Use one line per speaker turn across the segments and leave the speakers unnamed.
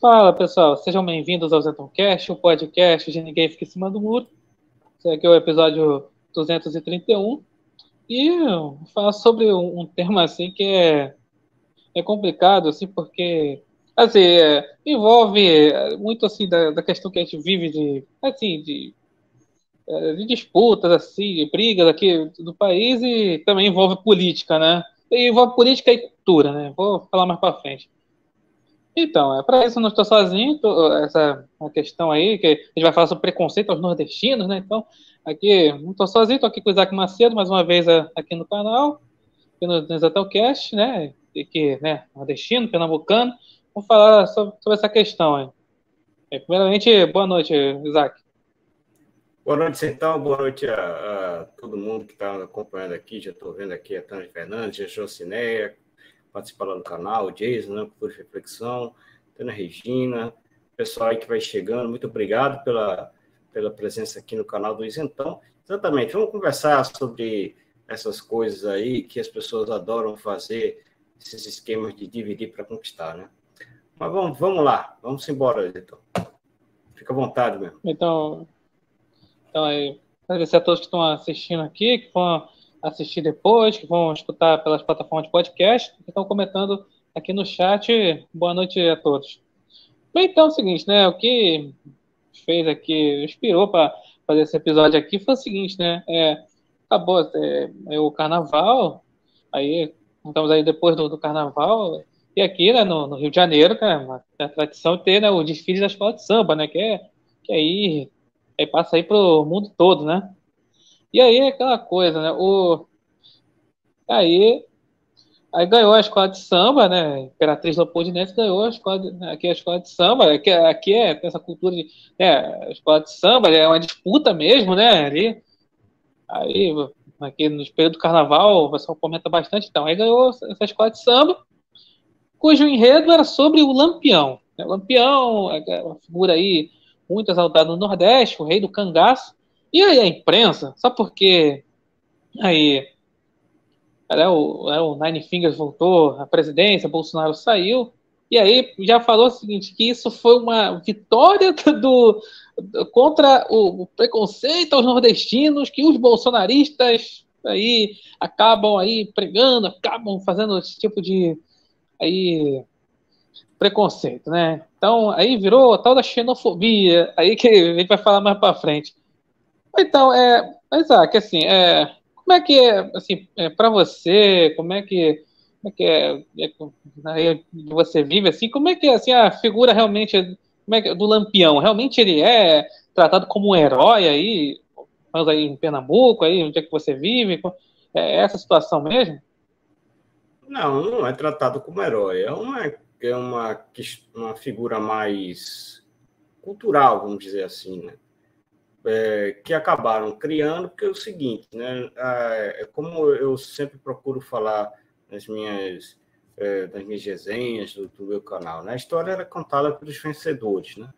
Fala pessoal, sejam bem-vindos ao Zetoncast, o podcast de Ninguém Fica em Cima do Muro. Esse aqui é o episódio 231 e falar sobre um, um tema assim que é, é complicado, assim, porque assim, é, envolve muito assim da, da, questão que a gente vive de assim de, é, de disputas assim, brigas aqui do país e também envolve política, né? E envolve política e cultura, né? Vou falar mais para frente. Então, é para isso eu não estou sozinho, tô, essa uma questão aí, que a gente vai falar sobre preconceito aos nordestinos, né? Então, aqui, não estou sozinho, estou aqui com o Isaac Macedo, mais uma vez aqui no canal, aqui no, no Exatelcast, né? Aqui, né, nordestino, pernambucano, vamos falar sobre, sobre essa questão aí. É, primeiramente, boa noite, Isaac.
Boa noite, então. Boa noite a, a todo mundo que está acompanhando aqui. Já estou vendo aqui a Tânia Fernandes, a Jocineia, participando do canal, o Jason, né, por reflexão, Tânia Regina, pessoal aí que vai chegando, muito obrigado pela, pela presença aqui no canal do Isentão. Exatamente, vamos conversar sobre essas coisas aí que as pessoas adoram fazer, esses esquemas de dividir para conquistar, né? Mas vamos, vamos lá, vamos embora, então. Fica à vontade mesmo.
Então, então, agradecer a todos que estão assistindo aqui, que vão assistir depois, que vão escutar pelas plataformas de podcast, que estão comentando aqui no chat. Boa noite a todos. Bem, então é o seguinte, né? O que fez aqui, inspirou para fazer esse episódio aqui foi o seguinte, né? É, acabou é, é o carnaval, aí estamos aí depois do, do carnaval, e aqui, né, no, no, Rio de Janeiro, cara, é a tradição ter né, o desfile da escola de samba, né? Que é, que aí aí passa aí pro mundo todo, né? E aí é aquela coisa, né? O aí aí ganhou a escola de samba, né? Imperatriz Leopoldinense ganhou a escola de, né? aqui é a escola de samba, aqui, aqui é essa cultura de né? a escola de samba, é uma disputa mesmo, né? Ali aí aqui no período do carnaval o pessoal comenta bastante, então aí ganhou essa escola de samba, cujo enredo era sobre o Lampião. Né? O Lampião é uma figura aí muito exaltado no Nordeste, o rei do cangaço. E aí a imprensa, só porque aí é, o, é, o Nine Fingers voltou à presidência, Bolsonaro saiu, e aí já falou o seguinte, que isso foi uma vitória do, do contra o, o, preconceito aos nordestinos, que os bolsonaristas aí acabam aí pregando, acabam fazendo esse tipo de aí preconceito, né? Então, aí virou a tal da xenofobia, aí que a gente vai falar mais para frente. Então, é, Isaac, assim, é, como é que é, assim, é, para você, como é que, como é que é, é, você vive, assim, como é que é, assim, a figura realmente como é que, do Lampião, realmente ele é tratado como um herói aí, aí em Pernambuco, aí onde é que você vive, é essa situação mesmo?
Não, não é tratado como herói, é uma é uma, uma figura mais cultural, vamos dizer assim, né? É, que acabaram criando, porque é o seguinte, né? É, como eu sempre procuro falar nas minhas, é, nas minhas resenhas do, do, meu canal, né? A história era contada pelos vencedores, né?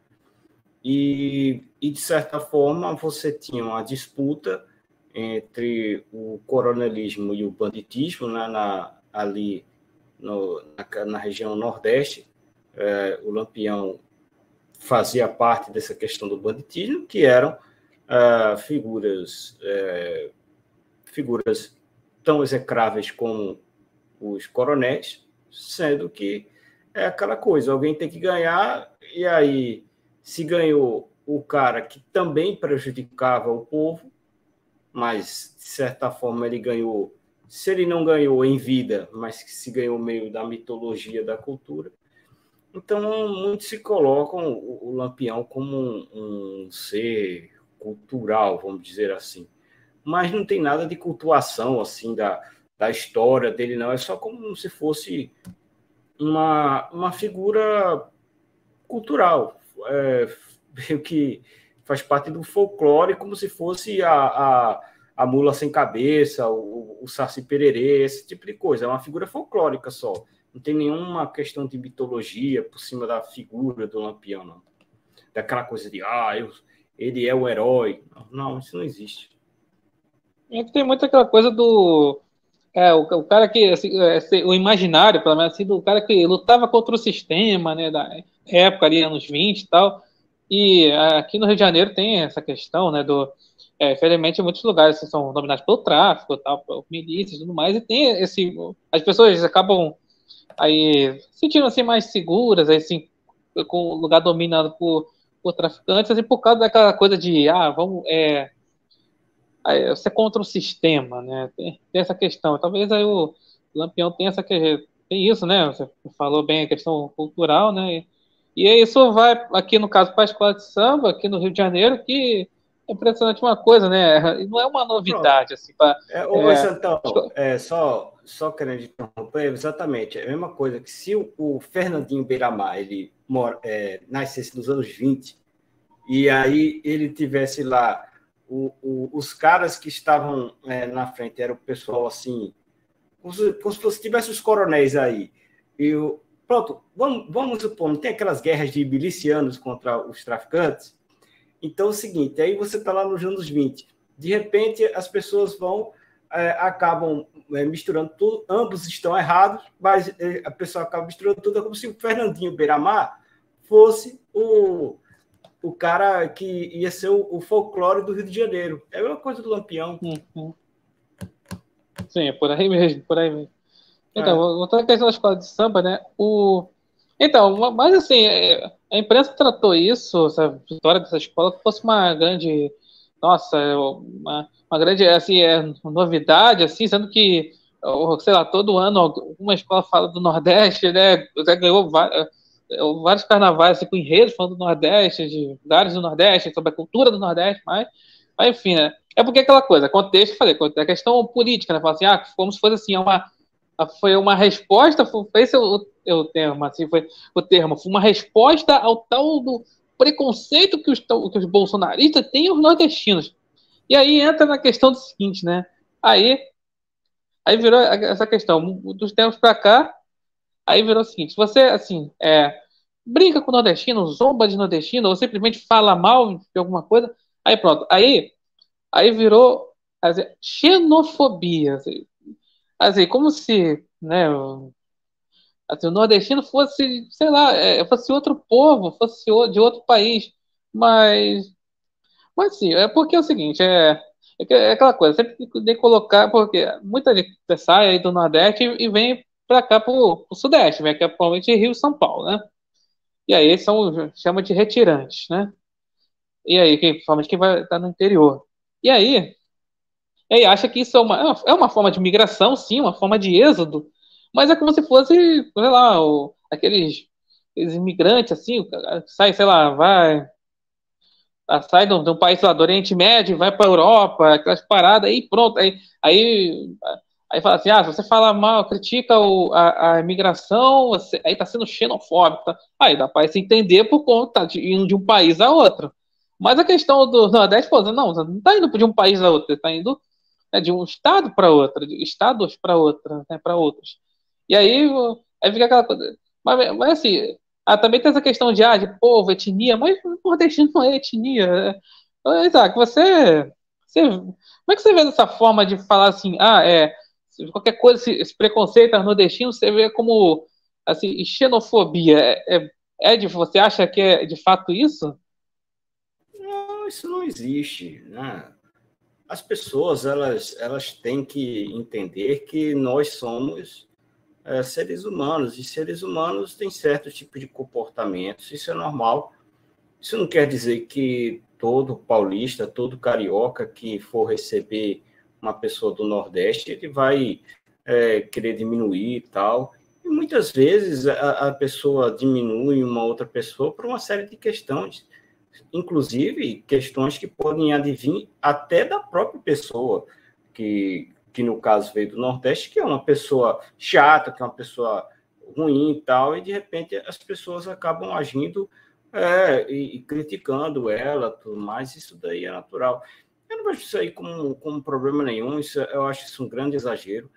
E, e, de certa forma, você tinha uma disputa entre o coronelismo e o banditismo né? na, ali no, na, na, região Nordeste. É, o Lampião fazia parte dessa questão do banditismo, que eram é, figuras, é, figuras tão execráveis como os coronéis, sendo que é aquela coisa, alguém tem que ganhar, e aí, se ganhou o cara que também prejudicava o povo, mas, de certa forma, ele ganhou se ele não ganhou em vida, mas se ganhou meio da mitologia da cultura. Então, muitos se colocam o, Lampião como um, um, ser cultural, vamos dizer assim. Mas não tem nada de cultuação assim da, da história dele, não. É só como se fosse uma, uma figura cultural, é, que faz parte do folclore, como se fosse a, a a mula sem cabeça, o, o Saci Pererê, esse tipo de coisa. É uma figura folclórica só. Não tem nenhuma questão de mitologia por cima da figura do Lampião, não. Daquela coisa de, ah, eu, ele é o herói. Não, isso não existe.
E tem muito aquela coisa do. É, o, o cara que. Assim, é, o imaginário, pelo menos assim, do cara que lutava contra o sistema, né? Da, época, ali, anos 20 e tal. E aqui no Rio de Janeiro tem essa questão, né, do... É, infelizmente, muitos lugares são dominados pelo tráfico, tal, por milícias e tudo mais, e tem esse... As pessoas acabam aí sentindo assim mais seguras, assim, com o lugar dominado por, por traficantes, assim, por causa daquela coisa de, ah, vamos, é, você é contra o sistema, né? Tem, tem, essa questão. Talvez aí o Lampião tenha essa que tem isso, né? Você falou bem a questão cultural, né? E, e isso vai aqui no caso para a escola de samba aqui no Rio de Janeiro que é impressionante uma coisa, né? Não é uma novidade Pronto. assim. Pra,
é, ô, é, Santão, é, só só querendo interromper, exatamente é a mesma coisa que se o, o Fernandinho Beiramar ele é, nascesse nos anos 20 e aí ele tivesse lá o, o, os caras que estavam é, na frente era o pessoal assim, como se, como se tivesse os coronéis aí. E o, pronto, vamos, vamos supor, não tem aquelas guerras de milicianos contra os traficantes? Então é o seguinte, aí você está lá nos anos 20, de repente as pessoas vão, é, acabam é, misturando tudo, ambos estão errados, mas é, a pessoa acaba misturando tudo, é como se o Fernandinho Beiramar fosse o o cara que ia ser o, o, folclore do Rio de Janeiro. É a mesma coisa do Lampião.
Uhum. Sim, é por aí mesmo, por aí mesmo. Então, é. voltando à questão da escola de samba, né? O... Então, mas assim, é, a imprensa tratou isso, essa vitória dessa escola, que fosse uma grande. Nossa, uma, uma grande assim, é, novidade, assim, sendo que, sei lá, todo ano uma escola fala do Nordeste, né? Já ganhou várias vários carnavais assim, com enredos falando do Nordeste, de lugares do Nordeste, sobre a cultura do Nordeste, mas, mas enfim, né? É porque aquela coisa, contexto, falei, a questão política, né? Falar assim, ah, como se fosse assim, uma, foi uma resposta, foi esse é o, é o termo, assim, foi o termo, foi uma resposta ao tal do preconceito que os, que os bolsonaristas têm aos nordestinos. E aí entra na questão do seguinte, né? Aí, aí virou essa questão, dos tempos para cá, aí virou o seguinte, se você, assim, é, brinca com o nordestino, zomba de nordestino, ou simplesmente fala mal de alguma coisa, aí pronto. Aí, aí virou assim, xenofobia. Assim, assim, como se né, assim, o nordestino fosse, sei lá, é, fosse outro povo, fosse de outro país. Mas, mas sim, é porque é o seguinte, é, é aquela coisa, sempre tem que colocar, porque muita gente sai aí do Nordeste e, vem para cá, para o Sudeste, vem aqui atualmente Rio e São Paulo, né? E aí são chama de retirantes, né? E aí, que, principalmente quem vai estar no interior. E aí, e aí acha que isso é uma, é uma forma de migração, sim, uma forma de êxodo, mas é como se fosse, sei lá, o, aqueles, aqueles imigrantes, assim, sai, sei lá, vai, sai de um, de um país lá do Oriente Médio, vai para a Europa, aquelas paradas, aí pronto, aí, aí Aí fala assim, ah, se você fala mal, critica o, a, a imigração, você, aí tá sendo xenofóbico. Tá? Aí dá para se entender por conta de indo de um país a outro. Mas a questão do Nordeste, pô, não, você não tá indo de um país a outro, você tá indo né, de um estado para outro, de estados para outra, né, para outros. E aí, aí fica aquela coisa. Mas, mas assim, ah, também tem essa questão de, ah, de povo, etnia, mas o nordestino não é etnia. É, Isaac, você, você. Como é que você vê dessa forma de falar assim, ah, é qualquer coisa, esse, esse preconceito nordestino, você vê como assim, xenofobia. É, é, é de, você acha que é de fato isso?
Não, isso não existe. Né? As pessoas elas, elas têm que entender que nós somos é, seres humanos e seres humanos têm certo tipo de comportamentos. Isso é normal. Isso não quer dizer que todo paulista, todo carioca que for receber uma pessoa do Nordeste, ele vai é, querer diminuir e tal. E muitas vezes a, a, pessoa diminui uma outra pessoa por uma série de questões, inclusive questões que podem advir até da própria pessoa, que, que no caso veio do Nordeste, que é uma pessoa chata, que é uma pessoa ruim e tal, e de repente as pessoas acabam agindo é, e, e, criticando ela, tudo mais, isso daí é natural. Eu não vejo isso aí como, como problema nenhum, isso, eu acho isso um grande exagero.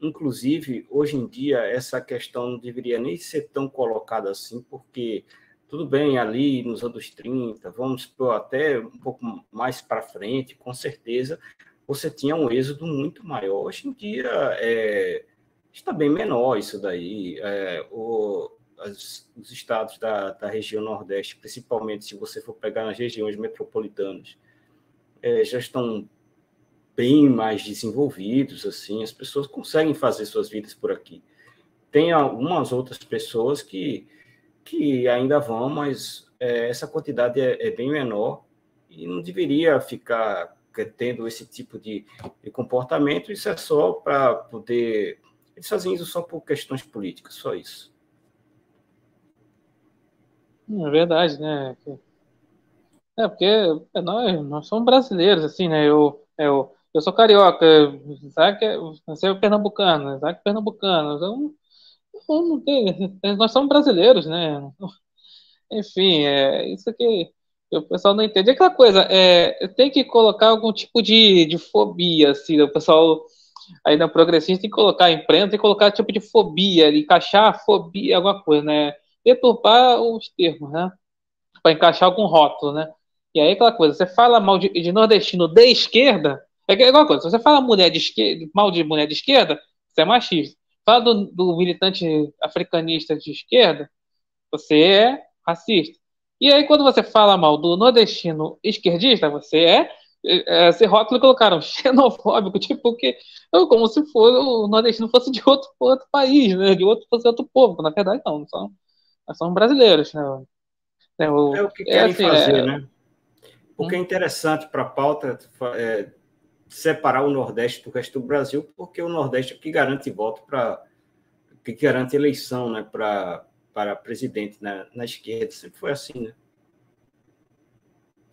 Inclusive, hoje em dia, essa questão não deveria nem ser tão colocada assim, porque tudo bem, ali nos anos 30, vamos até um pouco mais para frente, com certeza, você tinha um êxodo muito maior. Hoje em dia, é, está bem menor isso daí. É, o, as, os estados da, da região Nordeste, principalmente se você for pegar nas regiões metropolitanas, é, já estão bem mais desenvolvidos, assim, as pessoas conseguem fazer suas vidas por aqui. Tem algumas outras pessoas que, que ainda vão, mas é, essa quantidade é, é, bem menor e não deveria ficar tendo esse tipo de, de comportamento. Isso é só para poder. Eles fazem isso só por questões políticas, só isso.
É verdade, né? É porque nós, nós somos brasileiros, assim, né? Eu, eu, eu sou carioca, Isaac é, você é pernambucano, Isaac é pernambucano. Então, não tem, nós somos brasileiros, né? Enfim, é isso que o pessoal não entende. É aquela coisa, é, tem que colocar algum tipo de, de fobia, assim, o pessoal aí na progressista tem que colocar imprensa, tem que colocar tipo de fobia, encaixar fobia, alguma coisa, né? Deturpar os termos, né? Para encaixar algum rótulo, né? E aí aquela coisa, você fala mal de, de nordestino de esquerda, é igual coisa, se você fala mulher de esquerda, mal de mulher de esquerda, você é machista. Fala do, do militante africanista de esquerda, você é racista. E aí, quando você fala mal do nordestino esquerdista, você é. é esse rótulo colocaram xenofóbico, tipo, que, como se for, o nordestino fosse de outro, outro país, né? De outro, fosse outro povo. Na verdade, não, são, nós somos brasileiros, né?
É o, é o que querem é assim, fazer, é... né? O que é interessante para a pauta é separar o Nordeste do resto do Brasil, porque o Nordeste é que garante voto para. que garante eleição né, para para presidente na, na esquerda. Sempre foi assim, né?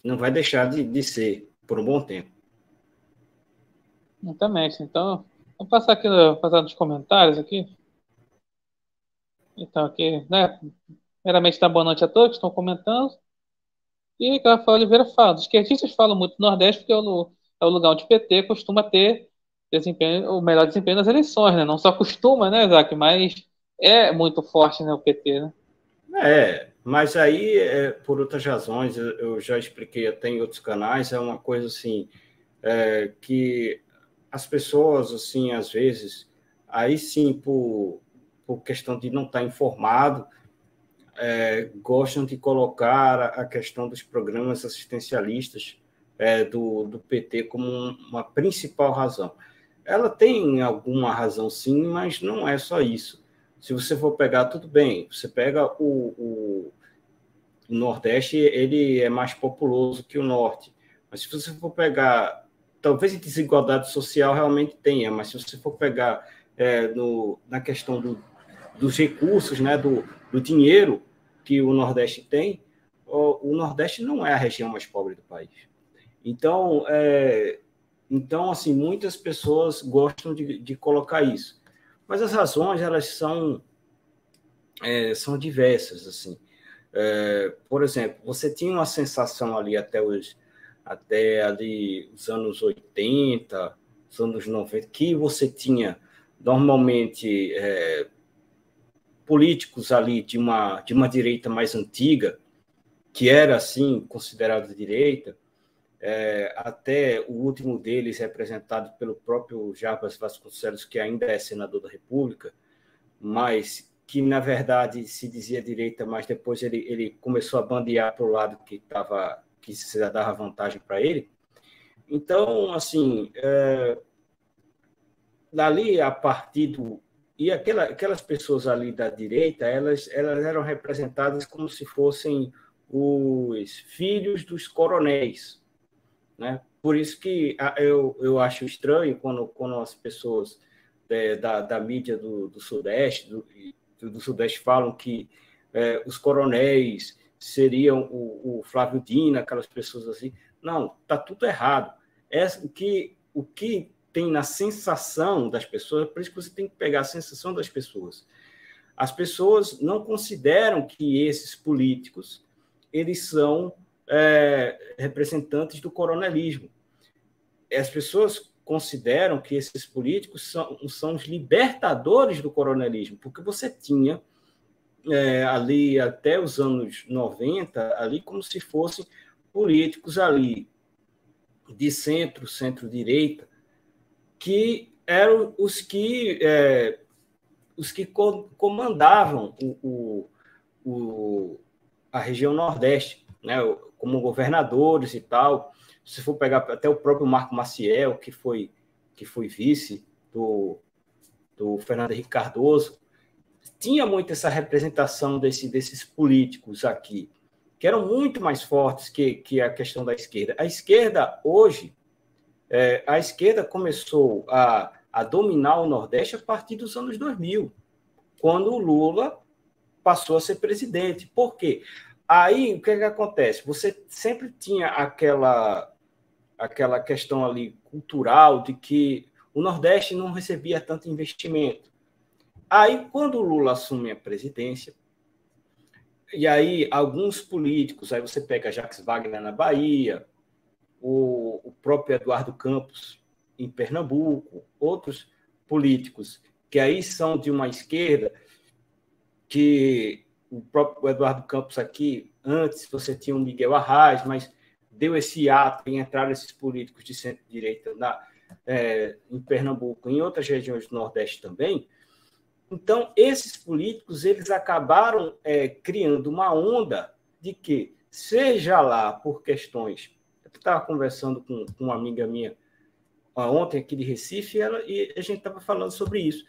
Não vai deixar de, de ser por um bom tempo.
Exatamente. Então, vou passar aqui passar nos comentários aqui. Então, aqui, né? Primeiramente, dá boa noite a todos que estão comentando. E Rafael Oliveira fala: os esquerdistas falam muito do Nordeste porque é o, é o lugar onde o PT costuma ter desempenho, o melhor desempenho nas eleições, né? Não só costuma, né, Isaac, mas é muito forte, né, o PT, né?
É, mas aí, é, por outras razões, eu já expliquei até em outros canais, é uma coisa assim, é, que as pessoas, assim, às vezes, aí sim, por, por questão de não estar informado, é, gostam de colocar a questão dos programas assistencialistas é, do, do PT como uma principal razão. Ela tem alguma razão, sim, mas não é só isso. Se você for pegar, tudo bem, você pega o, o, Nordeste, ele é mais populoso que o Norte. Mas se você for pegar, talvez desigualdade social realmente tenha, mas se você for pegar é, no, na questão do, dos recursos, né, do, do dinheiro que o Nordeste tem, o, Nordeste não é a região mais pobre do país. Então, é, então assim, muitas pessoas gostam de, de colocar isso. Mas as razões, elas são, é, são diversas, assim. É, por exemplo, você tinha uma sensação ali até os, até ali os anos 80, os anos 90, que você tinha normalmente é, políticos ali de uma, de uma direita mais antiga, que era assim considerado direita, é, até o último deles representado pelo próprio Jarbas Vasconcelos, que ainda é senador da República, mas que na verdade se dizia direita, mas depois ele, ele começou a bandear para o lado que estava que se dava vantagem para ele. Então, assim, é, dali a partir do e aquela, aquelas pessoas ali da direita, elas, elas eram representadas como se fossem os filhos dos coronéis, né? Por isso que eu, eu acho estranho quando, quando as pessoas é, da, da mídia do, do Sudeste, do, do Sudeste, falam que é, os coronéis seriam o, o, Flávio Dina, aquelas pessoas assim. Não, está tudo errado. É, o, que, o que tem na sensação das pessoas, por isso que você tem que pegar a sensação das pessoas. As pessoas não consideram que esses políticos eles são é, representantes do coronelismo. As pessoas consideram que esses políticos são, são os libertadores do coronelismo, porque você tinha é, ali até os anos 90, ali como se fossem políticos ali de centro, centro-direita, que eram os que, é, os que comandavam o, o o, a região Nordeste, né, como governadores e tal. Se for pegar até o próprio Marco Maciel, que foi, que foi vice do, do Fernando Henrique Cardoso, tinha muito essa representação desse, desses políticos aqui, que eram muito mais fortes que, que a questão da esquerda. A esquerda, hoje, é, a esquerda começou a, a dominar o Nordeste a partir dos anos 2000, quando o Lula passou a ser presidente. Por quê? Aí, o que, é que acontece? Você sempre tinha aquela, aquela questão ali cultural de que o Nordeste não recebia tanto investimento. Aí, quando o Lula assume a presidência, e aí alguns políticos, aí você pega Jacques Wagner na Bahia, o, o próprio Eduardo Campos em Pernambuco, outros políticos que aí são de uma esquerda que o próprio Eduardo Campos aqui, antes você tinha o Miguel Arraes, mas deu esse ato em entrar esses políticos de centro-direita é, em Pernambuco, em outras regiões do Nordeste também. Então, esses políticos eles acabaram é, criando uma onda de que, seja lá por questões. Estava conversando com, com, uma amiga minha ontem aqui de Recife e, ela, e a gente estava falando sobre isso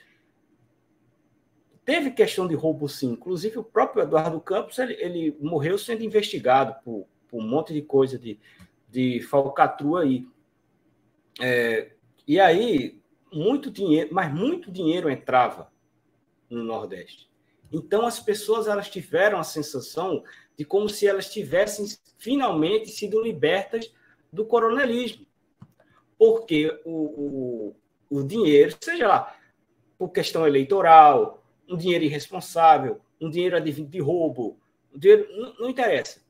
Teve questão de roubo, sim. Inclusive, o próprio Eduardo Campos ele, ele morreu sendo investigado por, por, um monte de coisa de, de falcatrua aí. É, e aí, muito dinheiro, mas muito dinheiro entrava no Nordeste. Então, as pessoas elas tiveram a sensação de como se elas tivessem finalmente sido libertas do coronelismo. Porque o, o, o dinheiro, seja lá por questão eleitoral, um dinheiro irresponsável, um dinheiro advindo de roubo, um dinheiro, não, não interessa.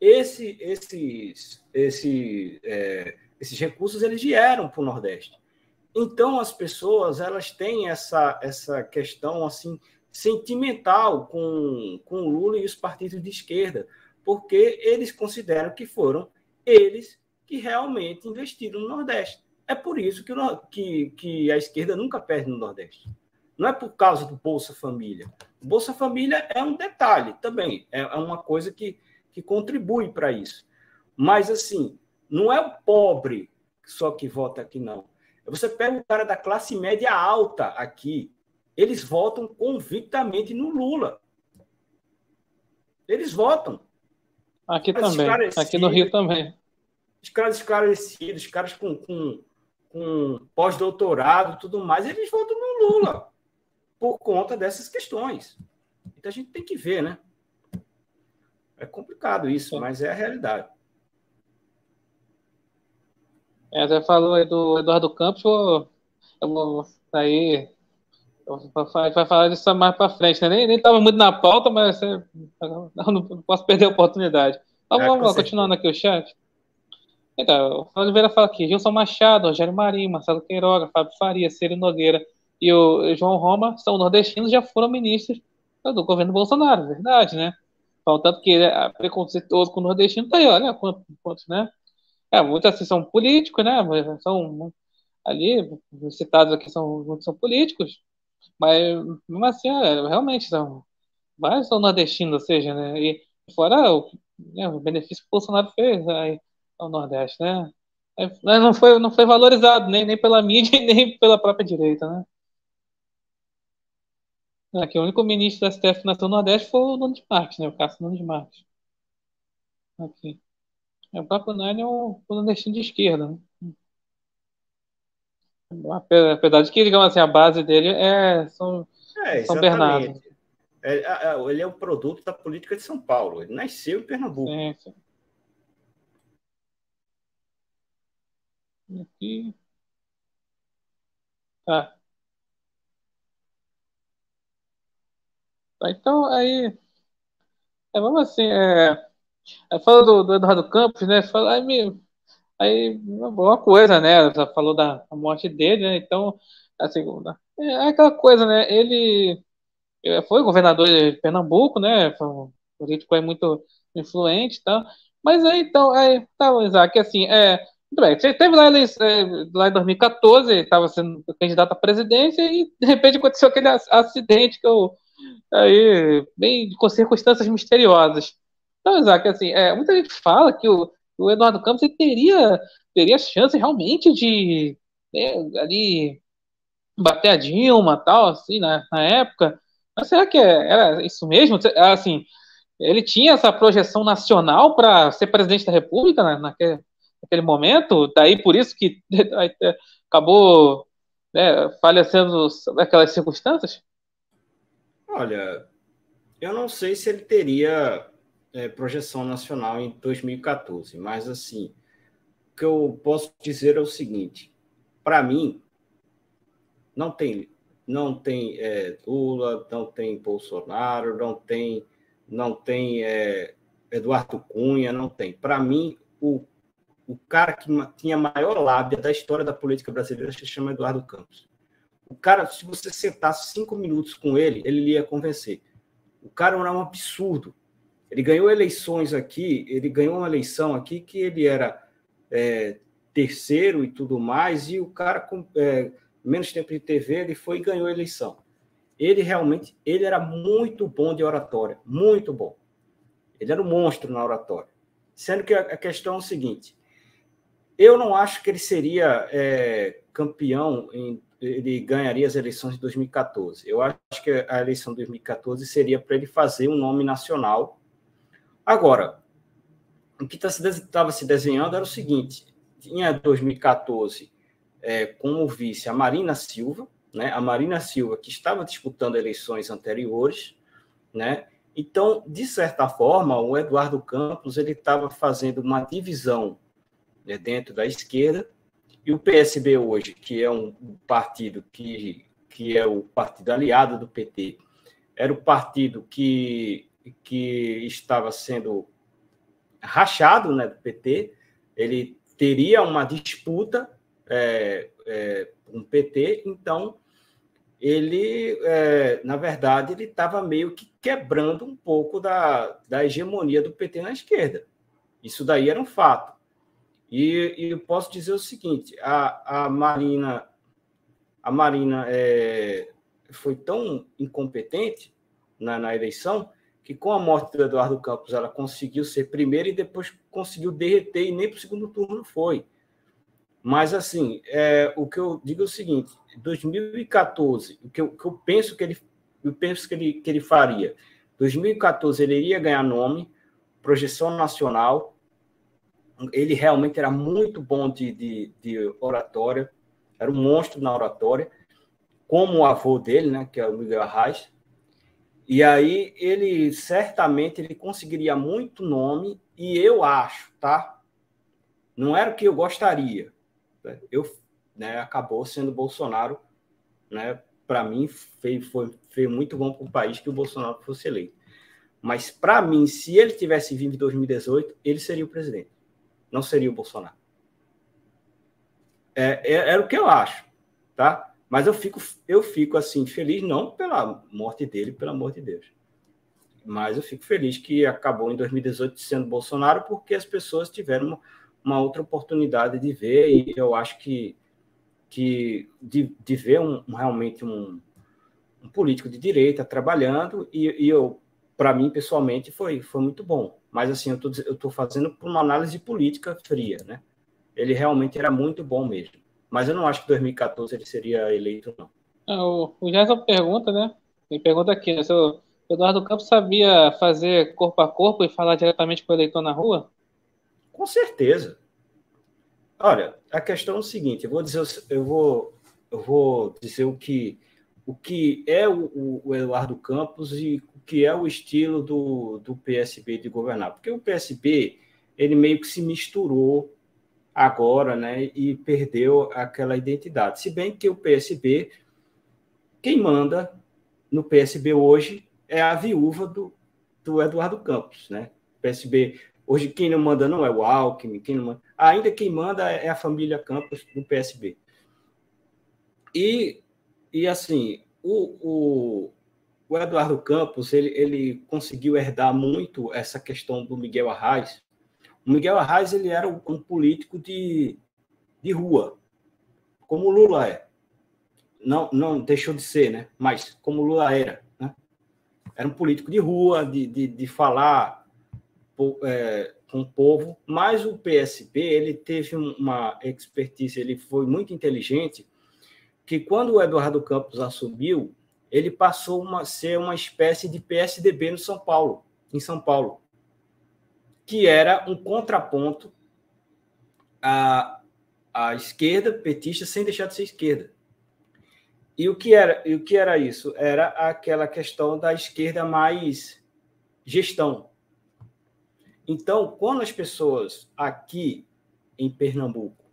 Esse, esses, esse, é, esses recursos eles vieram para o Nordeste. Então as pessoas elas têm essa, essa questão assim sentimental com, com Lula e os partidos de esquerda, porque eles consideram que foram eles que realmente investiram no Nordeste. É por isso que, que, que a esquerda nunca perde no Nordeste. Não é por causa do Bolsa Família. O Bolsa Família é um detalhe também, é, é uma coisa que, que contribui para isso. Mas, assim, não é o pobre só que vota aqui, não. Você pega o cara da classe média alta aqui, eles votam convictamente no Lula. Eles votam.
Aqui também. Aqui no Rio também.
Os caras esclarecidos, os caras com, com, com pós-doutorado tudo mais, eles votam no Lula por conta dessas questões. Então a gente tem que ver, né? É complicado isso, mas é a realidade.
É, você falou aí do Eduardo Campos, eu, eu vou aí vai falar disso mais para frente, né? Nem estava muito na pauta, mas você, não, não, posso perder a oportunidade. Mas é, vamos continuando aqui o chat. Então, o Oliveira fala aqui: Gilson Machado, Rogério Marinho, Marcelo Queiroga, Fábio Faria, Ciro Nogueira, e o João Roma são nordestinos, já foram ministros do governo Bolsonaro, verdade, né? Faltando que ele é preconceituoso com o nordestino, tá aí, olha quantos, né? É, muitos assim são políticos, né? São ali, citados aqui são, são políticos, mas mesmo assim, é, realmente são vários são nordestinos, ou seja, né? E fora o, né, o benefício que o Bolsonaro fez aí ao Nordeste, né? Mas não foi, não foi valorizado nem, nem pela mídia nem pela própria direita, né? Aqui, o único ministro da STF que nasceu no Nordeste foi o Nunes Marques, né? O Cássio Nunes Marques. Aqui. É, o próprio Nani é o, o nordestino de esquerda, né? Apesar de que, digamos assim, a base dele é São, é, São Bernardo.
É, ele é o produto da política de São Paulo. Ele nasceu em Pernambuco. Sim, sim.
Aqui. Tá. Então, aí, é, vamos assim, é, é, falou do, do, Eduardo Campos, né? Fala, aí, me, aí, uma coisa, né? Já falou da morte dele, né? Então, assim, é, é aquela coisa, né? Ele foi governador de Pernambuco, né? Foi um político aí muito influente tal. Mas aí, então, aí, tá, Isaac, assim, é, bem, teve lá, ele, é, lá em 2014, estava sendo candidato à presidência e, de repente, aconteceu aquele acidente que eu aí, bem com circunstâncias misteriosas. Então, Isaac, assim, é, muita gente fala que o, o Eduardo Campos ele teria, teria chance realmente de né, ali bater a Dilma tal, assim, na, na época. Mas será que é, era isso mesmo? Assim, ele tinha essa projeção nacional para ser presidente da República né, naquele, naquele, momento, daí por isso que acabou né, falecendo aquelas circunstâncias?
Olha, eu não sei se ele teria é, projeção nacional em 2014, mas assim, o que eu posso dizer é o seguinte: para mim, não tem, não tem é, Lula, não tem Bolsonaro, não tem, não tem é, Eduardo Cunha, não tem. Para mim, o, o cara que tinha a maior lábia da história da política brasileira se chama Eduardo Campos. O cara, se você sentasse cinco minutos com ele, ele ia convencer. O cara era um absurdo. Ele ganhou eleições aqui, ele ganhou uma eleição aqui que ele era é, terceiro e tudo mais, e o cara com é, menos tempo de TV, ele foi e ganhou a eleição. Ele realmente, ele era muito bom de oratória, muito bom. Ele era um monstro na oratória. Sendo que a questão é o seguinte, eu não acho que ele seria é, campeão, em, ele ganharia as eleições de 2014. Eu acho que a eleição de 2014 seria para ele fazer um nome nacional. Agora, o que estava tá se desenhando era o seguinte: tinha 2014 é, como vice a Marina Silva, né? A Marina Silva que estava disputando eleições anteriores, né? Então, de certa forma, o Eduardo Campos ele estava fazendo uma divisão né, dentro da esquerda e o PSB hoje, que é um partido que, que é o partido aliado do PT, era o partido que, que estava sendo rachado né, do PT, ele teria uma disputa é, é, com o PT, então ele, é, na verdade, ele estava meio que quebrando um pouco da, da hegemonia do PT na esquerda. Isso daí era um fato. E, e eu posso dizer o seguinte: a, a Marina, a Marina é, foi tão incompetente na, na eleição que com a morte do Eduardo Campos ela conseguiu ser primeira e depois conseguiu derreter e nem para o segundo turno foi. Mas assim, é, o que eu digo é o seguinte: 2014, o que eu, que eu penso que ele, eu penso que ele, que ele faria, 2014 ele iria ganhar nome, projeção nacional. Ele realmente era muito bom de, de, de oratória, era um monstro na oratória, como o avô dele, né, que é o Miguel Arraes. E aí ele certamente ele conseguiria muito nome e eu acho, tá? Não era o que eu gostaria. Né? Eu, né, acabou sendo Bolsonaro, né? Para mim foi, foi, foi muito bom para o país que o Bolsonaro fosse eleito. Mas para mim, se ele tivesse vindo em 2018, ele seria o presidente. Não seria o Bolsonaro. É, é, era o que eu acho, tá? Mas eu fico, eu fico assim feliz não pela morte dele, pelo amor de Deus. Mas eu fico feliz que acabou em 2018 sendo Bolsonaro porque as pessoas tiveram uma, outra oportunidade de ver e eu acho que que de, de ver um, realmente um, um, político de direita trabalhando e, e eu para mim pessoalmente foi foi muito bom. Mas assim eu tô fazendo uma análise política fria né? Ele realmente era muito bom mesmo mas eu não acho que 2014 ele seria eleito, não.
Ah, o, o pergunta, né? Ele pergunta aqui, né? Se o Eduardo Campos sabia fazer corpo a corpo e falar diretamente com o eleitor na rua?
Com certeza. Olha, a questão é o seguinte, eu vou dizer, eu vou, eu vou dizer o que, o que é o, o Eduardo Campos e o que é o estilo do, do PSB de governar. Porque o PSB, ele meio que se misturou agora, né, e perdeu aquela identidade. Se bem que o PSB, quem manda no PSB hoje é a viúva do, do Eduardo Campos, né? PSB hoje quem não manda não é o Alckmin, quem não manda, ainda quem manda é a família Campos do PSB. E, e assim, o, o, o Eduardo Campos ele, ele conseguiu herdar muito essa questão do Miguel Arraes, o Miguel Arraes ele era um político de, de rua, como o Lula é. Não, não deixou de ser, né? Mas como o Lula era, né? era um político de rua, de, de, de falar é, com o povo, mas o PSB ele teve uma expertise, ele foi muito inteligente, que quando o Eduardo Campos assumiu, ele passou a ser uma espécie de PSDB no São Paulo, em São Paulo, que era um contraponto à, à esquerda petista sem deixar de ser esquerda. E o que era, e o que era isso? Era aquela questão da esquerda mais gestão. Então, quando as pessoas aqui em Pernambuco,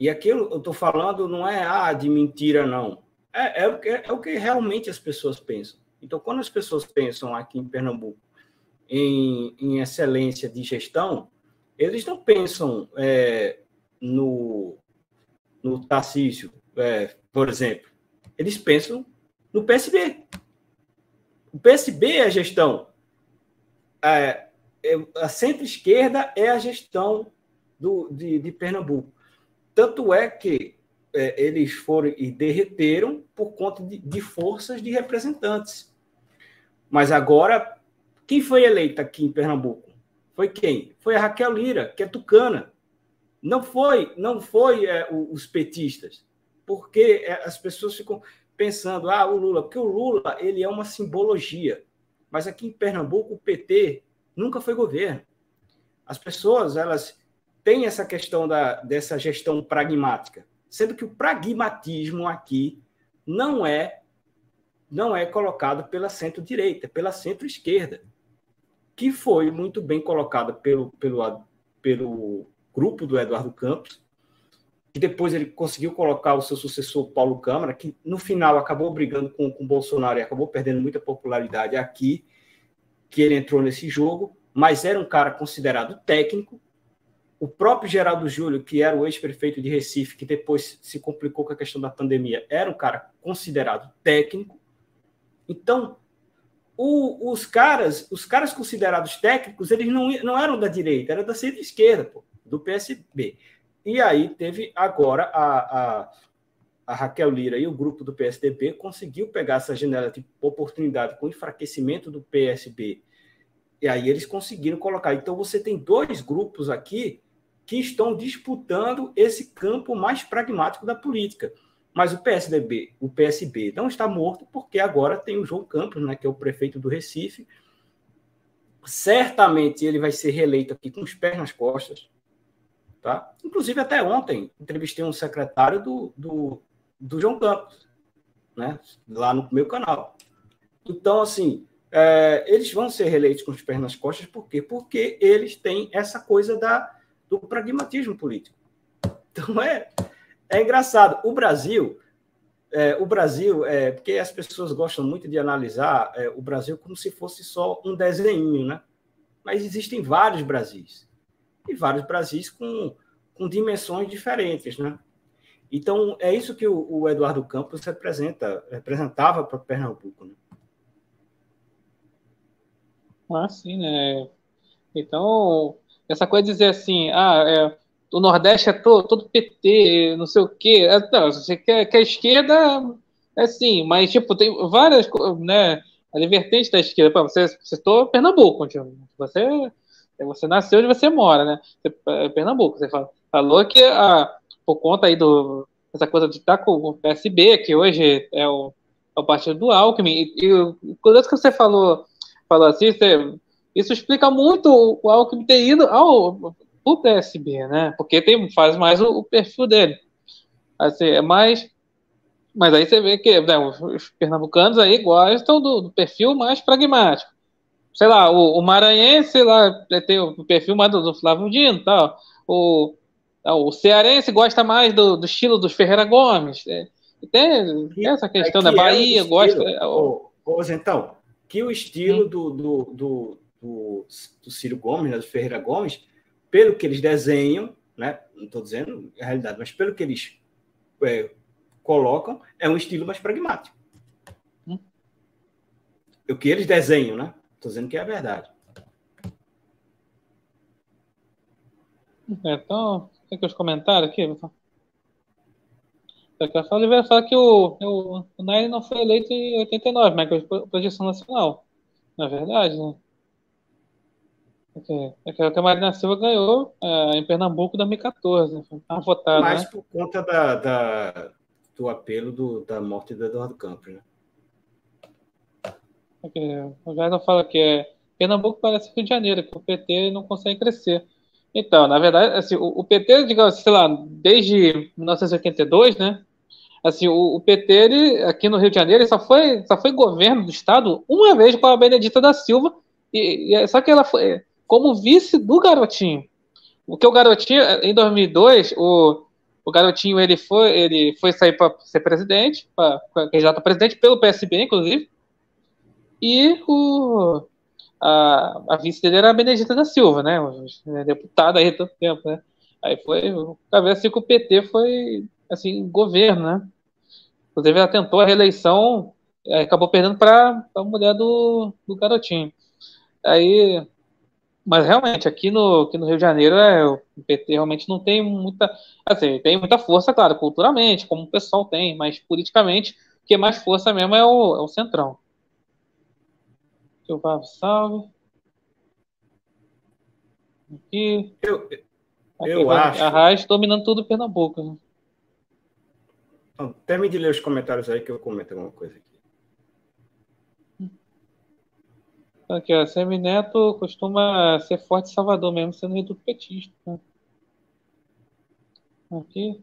e aquilo eu estou falando não é ah, de mentira, não. É, é, que, é o que realmente as pessoas pensam. Então, quando as pessoas pensam aqui em Pernambuco em, em excelência de gestão, eles não pensam é, no, no Tarcísio, é, por exemplo eles pensam no PSB. O PSB é a gestão. É, é, a centro-esquerda é a gestão do, de, de Pernambuco. Tanto é que é, eles foram e derreteram por conta de, de, forças de representantes. Mas agora, quem foi eleita aqui em Pernambuco? Foi quem? Foi a Raquel Lira, que é tucana. Não foi, não foi é, os petistas porque é, as pessoas ficam pensando, ah, o Lula, porque o Lula ele é uma simbologia. Mas aqui em Pernambuco, o PT nunca foi governo. As pessoas, elas têm essa questão da, dessa gestão pragmática, sendo que o pragmatismo aqui não é não é colocado pela centro-direita, pela centro-esquerda, que foi muito bem colocada pelo, pelo, pelo grupo do Eduardo Campos, que depois ele conseguiu colocar o seu sucessor, Paulo Câmara, que no final acabou brigando com o Bolsonaro e acabou perdendo muita popularidade aqui, que ele entrou nesse jogo, mas era um cara considerado técnico. O próprio Geraldo Júlio, que era o ex-prefeito de Recife, que depois se complicou com a questão da pandemia, era um cara considerado técnico. Então, o, os caras, os caras considerados técnicos, eles não, não eram da direita, eram da centro-esquerda, do PSB. E aí teve agora a, a, a, Raquel Lira e o grupo do PSDB conseguiu pegar essa janela de oportunidade com o enfraquecimento do PSB. E aí eles conseguiram colocar. Então você tem dois grupos aqui que estão disputando esse campo mais pragmático da política. Mas o PSDB, o PSB não está morto porque agora tem o João Campos, né, que é o prefeito do Recife. Certamente ele vai ser reeleito aqui com os pés nas costas Tá? Inclusive, até ontem, entrevistei um secretário do, do, do João Campos, né? lá no meu canal. Então, assim, é, eles vão ser reeleitos com os pés nas costas, por quê? Porque eles têm essa coisa da, do pragmatismo político. Então, é, é engraçado. O Brasil, é, o Brasil, é, porque as pessoas gostam muito de analisar é, o Brasil como se fosse só um desenho, né? Mas existem vários Brasis e vários Brasis com, com dimensões diferentes, né? Então, é isso que o, o Eduardo Campos representa, representava para Pernambuco. Né?
Ah, sim, né? Então, essa coisa de dizer assim, ah, é, o Nordeste é todo, todo PT, não sei o quê. É, não, você quer que a esquerda é sim, mas tipo, tem várias, né? A vertentes da esquerda. Você citou Pernambuco, tipo, você você nasceu onde você mora, né? Você, é Pernambuco. Você falou que ah, por conta aí do essa coisa de estar com o PSB, que hoje é o, é o partido do Alckmin, e, e o curioso que você falou, falou assim, você, isso explica muito o Alckmin ter ido ao o PSB, né? Porque tem, faz mais o, o perfil dele. Assim, é mais mas aí você vê que né, os pernambucanos aí gostam do, do perfil mais pragmático sei lá, o, o Maranhense lá tem o perfil mais do, do Flávio Dino e tal. O, é, o Cearense gosta mais do, do estilo dos Ferreira Gomes. É, tem, tem essa questão é que da Bahia, é gosta.
Ô, ô, então, que o estilo do, do, do, do, do Ciro Gomes, né, do Ferreira Gomes, pelo que eles desenham, né, não estou dizendo a realidade, mas pelo que eles é, colocam, é um estilo mais pragmático. Hum. O que eles desenham, né? Estou dizendo que é a verdade.
Então, tem que os comentários aqui. A Oliveira fala que o, o, o Nair não foi eleito em 89, mas que a projeção nacional. Não é verdade, né? É que, é que a Marina Silva ganhou é, em Pernambuco em 2014, né? Foi votada.
Mais
né?
por conta da, da, do apelo do, da morte do Eduardo Campos, né?
É o Jair fala que é Pernambuco parece Rio de Janeiro, que o PT não consegue crescer. Então, na verdade, assim, o, o PT, digamos, sei lá, desde 1982, né? Assim, o, o, PT, ele, aqui no Rio de Janeiro, só foi, só foi governo do Estado uma vez com a Benedita da Silva, e, e só que ela foi como vice do Garotinho. O que o Garotinho, em 2002, o, o Garotinho ele foi, ele foi sair para ser presidente, para candidato a presidente pelo PSB, inclusive, e o, a, a vice dele era a Benedita da Silva, né? Deputada aí todo tempo, né? Aí foi, ver assim que o PT foi, assim, governo, né? Inclusive ela tentou a reeleição, é, acabou perdendo para a mulher do, do garotinho. Aí, mas realmente, aqui no, aqui no Rio de Janeiro, é, o PT realmente não tem muita, assim, tem muita força, claro, culturalmente, como o pessoal tem, mas politicamente, o que mais força mesmo é o, é o Centrão. Silvio Salve. Aqui.
Eu,
aqui
eu acho.
Arraiz dominando tudo Pernambuco. Né?
Então, termine de ler os comentários aí que eu comento alguma coisa aqui.
Aqui, ó, Semineto costuma ser forte em Salvador, mesmo sendo reduto petista. Né? Aqui.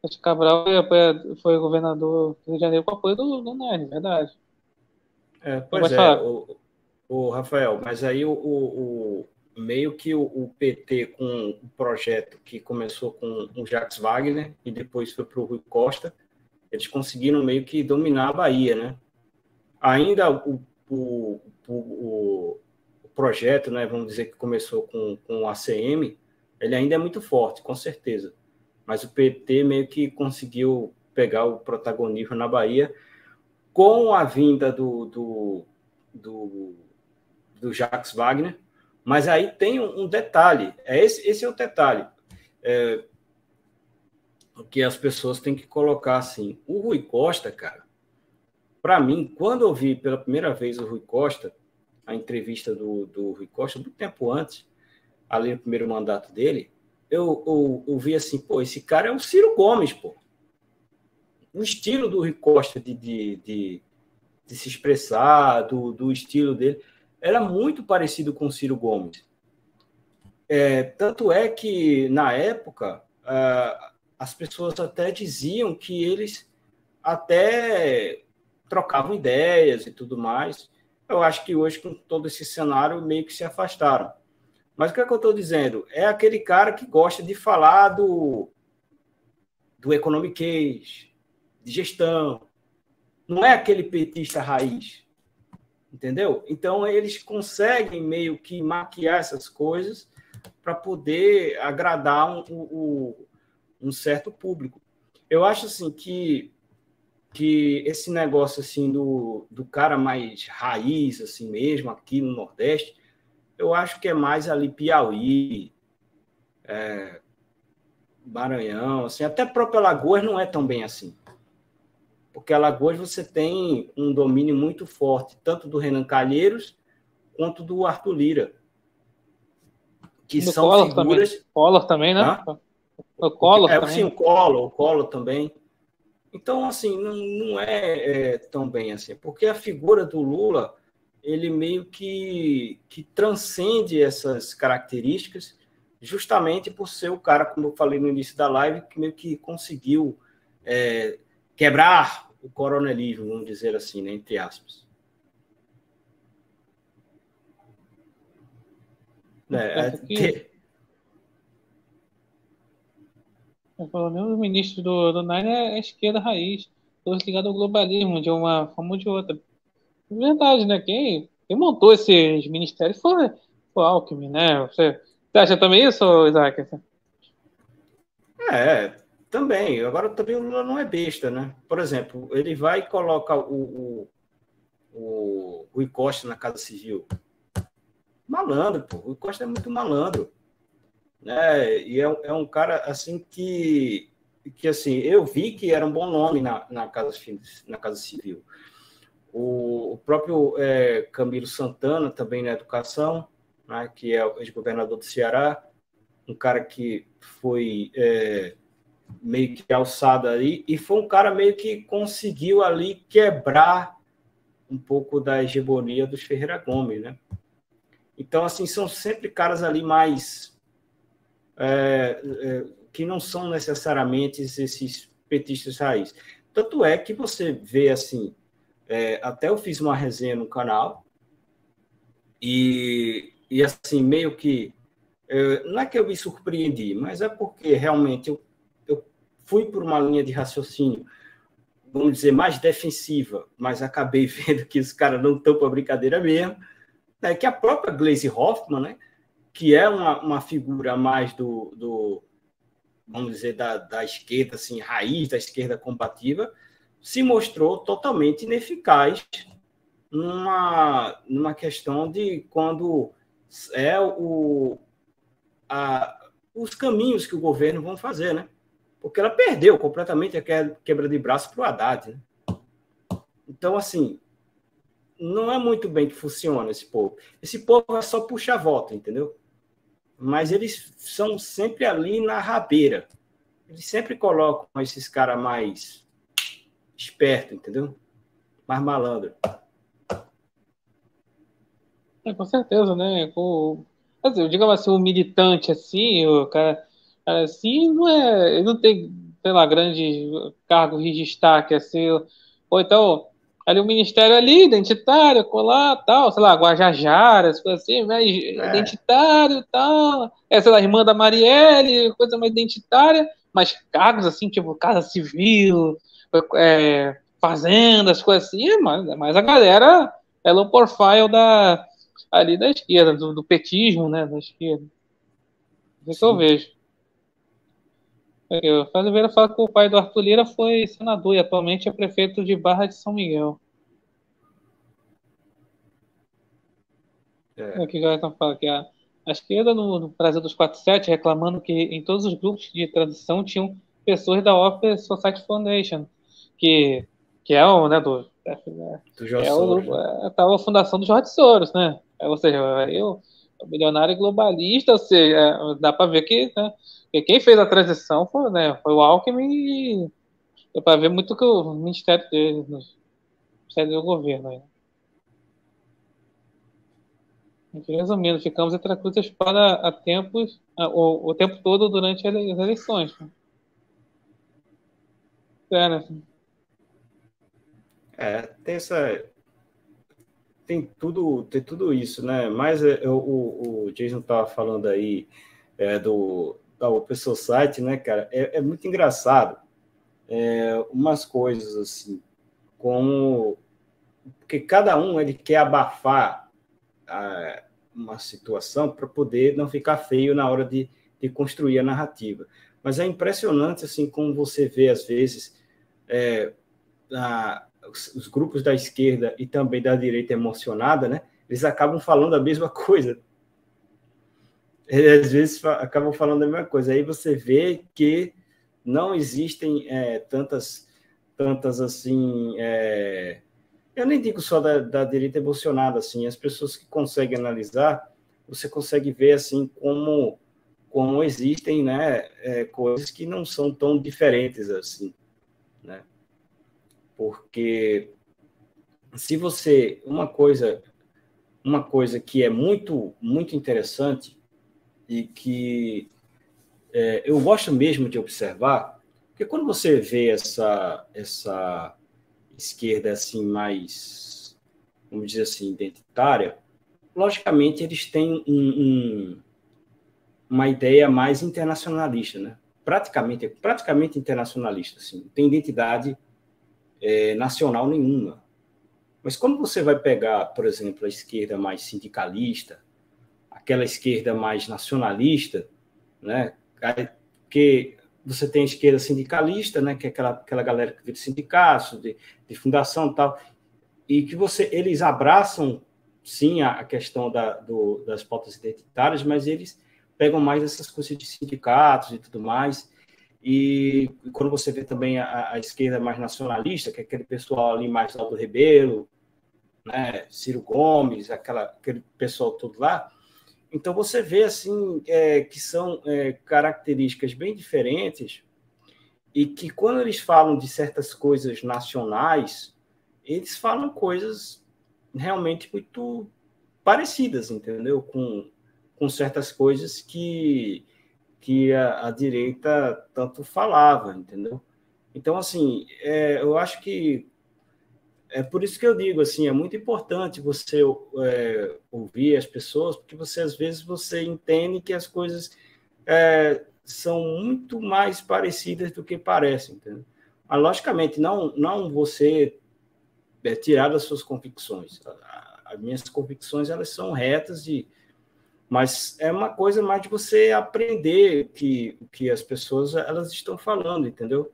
Sete Cabral foi, governador do Rio de Janeiro com apoio do, do verdade.
É, pois é, o, o, Rafael, mas aí o, o, o meio que o, PT com o projeto que começou com o Jacques Wagner e depois foi para o Rui Costa, eles conseguiram meio que dominar a Bahia, né? Ainda o, o, o, o projeto, né, vamos dizer que começou com, com o ACM, ele ainda é muito forte, com certeza. Mas o PT meio que conseguiu pegar o protagonismo na Bahia com a vinda do, do, do, do Jacques Wagner, mas aí tem um, detalhe, é esse, esse é o detalhe, é, que as pessoas têm que colocar assim, o Rui Costa, cara, para mim, quando eu vi pela primeira vez o Rui Costa, a entrevista do, do Rui Costa, muito tempo antes, ali no primeiro mandato dele, eu, eu, eu vi assim, pô, esse cara é o Ciro Gomes, pô o estilo do Rui Costa de, de, de, de se expressar, do, do, estilo dele, era muito parecido com o Ciro Gomes. É, tanto é que, na época, uh, as pessoas até diziam que eles até trocavam ideias e tudo mais. Eu acho que hoje, com todo esse cenário, meio que se afastaram. Mas o que, é que eu estou dizendo? É aquele cara que gosta de falar do, do economiquez, de gestão. Não é aquele petista raiz. Entendeu? Então, eles conseguem meio que maquiar essas coisas para poder agradar um, um, um, certo público. Eu acho assim que, que esse negócio assim do, do cara mais raiz assim mesmo aqui no Nordeste, eu acho que é mais ali Piauí, é, Maranhão, assim, até própria Lagoas não é tão bem assim porque Alagoas você tem um domínio muito forte, tanto do Renan Calheiros quanto do Arthur Lira.
Que do são Collor figuras. Também. Collor também, né? Hã? O Collor
é,
também.
Sim, o Collor, o Collor também. Então, assim, não, não é, é, tão bem assim, porque a figura do Lula, ele meio que, que transcende essas características, justamente por ser o cara, como eu falei no início da live, que meio que conseguiu é, quebrar o coronelismo, vamos dizer assim, né, entre aspas.
É, é ter... Pelo menos o ministro do, do Nine é esquerda raiz, todos ligados ao globalismo, de uma forma ou de outra. É verdade, né? Quem, quem montou esses ministérios foi, foi Alckmin, né? Você, você acha também isso, Isaac?
É, também. Agora também o Lula não é besta, né? Por exemplo, ele vai e coloca o, o, o Rui Costa na Casa Civil. Malandro, pô. O Costa é muito malandro. Né? E é, é um cara assim que que assim, eu vi que era um bom nome na, na, casa, na casa Civil. O, o próprio é, Camilo Santana, também na educação, né, que é o ex-governador do Ceará, um cara que foi é, meio que alçado ali, e foi um cara meio que conseguiu ali quebrar um pouco da hegemonia dos Ferreira Gomes, né? Então, assim, são sempre caras ali mais é, é, que não são necessariamente esses petistas raiz. Tanto é que você vê assim, é, até eu fiz uma resenha no canal e, e assim meio que é, não é que eu me surpreendi, mas é porque realmente eu, eu fui por uma linha de raciocínio, vamos dizer, mais defensiva, mas acabei vendo que os caras não estão para brincadeira mesmo. É que a própria Glaze Hoffman, né, que é uma, uma figura mais do, do vamos dizer, da, da esquerda, assim, raiz da esquerda combativa, se mostrou totalmente ineficaz numa, numa questão de quando é o, a, os caminhos que o governo vão fazer, né? Porque ela perdeu completamente a quebra de braço para o Haddad. Né? Então, assim, não é muito bem que funciona esse povo. Esse povo é só puxar voto, entendeu? Mas eles são sempre ali na rabeira. Eles sempre colocam esses caras mais esperto, entendeu? Mais malandro.
É, com certeza, né? O, dizer, digamos assim, o militante assim, o cara assim, não é, ele não tem, sei lá, grande cargo de destaque assim, ou então ali o ministério ali, identitário, colar, tal, sei lá, Guajajara, coisas assim, mais é. identitário, tal, é, sei lá, irmã da Marielle, coisa mais identitária, mas cargos assim, tipo Casa Civil, é, fazendas, coisas assim, é mas, é mas a galera é low profile da, ali da esquerda, do, do petismo, né, da esquerda. Isso que eu vejo. O Fábio Oliveira fala que o pai do Arthur Lira foi senador e atualmente é prefeito de Barra de São Miguel. É. Aqui já estão falando que a, a esquerda no, no Brasil dos 47 reclamando que em todos os grupos de transição tinham pessoas da Open Society Foundation, que, que é o, né, do, é, do Jorge é, o, é, tá a fundação do Jorge Soros, né? É, ou seja, eu, milionário globalista, ou seja, é, dá para ver que, né, que, quem fez a transição foi, né, foi o Alckmin e dá para ver muito que o ministério dele, o ministério do governo. Né? Resumindo, ficamos entre a cruz a espada tempos, a, o, o tempo todo durante as eleições. Né? É, né?
É, tem essa. Tem tudo, tem tudo isso, né? Mas é, o, o Jason estava falando aí é, do da Open Society, né, cara? É, é muito engraçado é, umas coisas assim, como porque cada um ele quer abafar a, uma situação para poder não ficar feio na hora de, de construir a narrativa. Mas é impressionante assim como você vê às vezes é, a, os, os, grupos da esquerda e também da direita emocionada, né? Eles acabam falando a mesma coisa. Eles, às vezes acabam falando a mesma coisa. Aí você vê que não existem é, tantas, tantas assim. É, eu nem digo só da, da direita emocionada, assim. As pessoas que conseguem analisar, você consegue ver assim como como existem, né, é, coisas que não são tão diferentes assim né? Porque se você uma coisa uma coisa que é muito muito interessante e que é, eu gosto mesmo de observar, porque quando você vê essa essa esquerda assim mais vamos dizer assim identitária, logicamente eles têm um, um, uma ideia mais internacionalista, né? praticamente, praticamente internacionalista, assim, tem identidade é, nacional nenhuma. Mas quando você vai pegar, por exemplo, a esquerda mais sindicalista, aquela esquerda mais nacionalista, né, que você tem a esquerda sindicalista, né, que é aquela, aquela galera que vê de sindicatos, de, de fundação e tal, e que você, eles abraçam, sim, a, a questão da, do, das pautas identitárias, mas eles pegam mais essas coisas de sindicatos e tudo mais. E quando você vê também a, a esquerda mais nacionalista, que é aquele pessoal ali mais Aldo Rebelo, né, Ciro Gomes, aquela, aquele pessoal todo lá, então você vê assim é, que são é, características bem diferentes e que quando eles falam de certas coisas nacionais, eles falam coisas realmente muito parecidas, entendeu? Com, com certas coisas que, que a, a direita tanto falava, entendeu? Então, assim, é, eu acho que é por isso que eu digo assim, é muito importante você é, ouvir as pessoas, porque você às vezes você entende que as coisas é, são muito mais parecidas do que parecem, entendeu? Mas, logicamente, não, não você é, tirar das suas convicções. As minhas convicções elas são retas e mas é uma coisa mais de você aprender que que as pessoas elas estão falando, entendeu?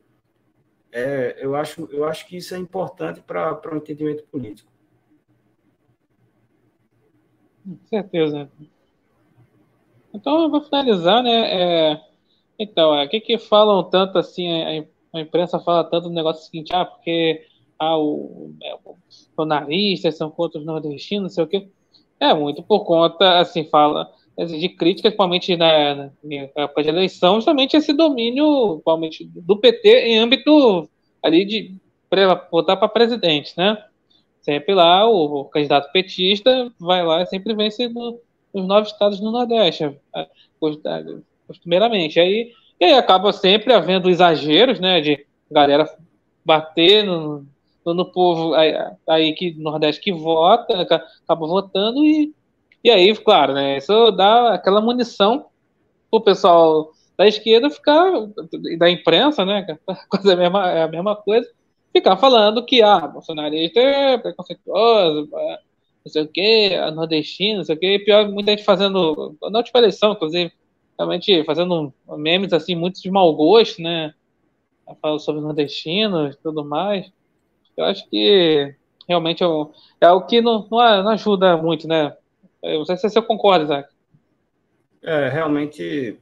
É, eu, acho, eu acho que isso é importante para o entendimento político.
Com certeza. Então, eu vou finalizar, né? É, então, é, o que, que falam tanto assim, a, a, imprensa fala tanto do negócio seguinte, ah, porque ah, o, é, os jornalistas são contra os nordestinos, não sei o quê. É muito por conta, assim, fala de crítica, principalmente na, na época de eleição, justamente esse domínio, principalmente do PT em âmbito ali de votar para presidente, né? Sempre lá o, o, candidato petista vai lá e sempre vence no, nos nove estados do Nordeste, costumeiramente. Aí, e aí acaba sempre havendo exageros, né, de galera bater no, no, povo aí, aí que Nordeste que vota, acaba votando e e aí, claro, né, isso dá aquela munição o pessoal da esquerda ficar, da imprensa, né, quase a mesma, é a mesma coisa, ficar falando que, ah, bolsonarista é preconceituoso, é, não sei o quê, é nordestino, não sei o quê, e pior, muita gente fazendo, na última eleição, inclusive, realmente fazendo memes, assim, muito de mau gosto, né, falando sobre nordestinos e tudo mais, eu acho que realmente é é o que não, não ajuda muito, né, eu não sei se você concorda, Isaac.
É, realmente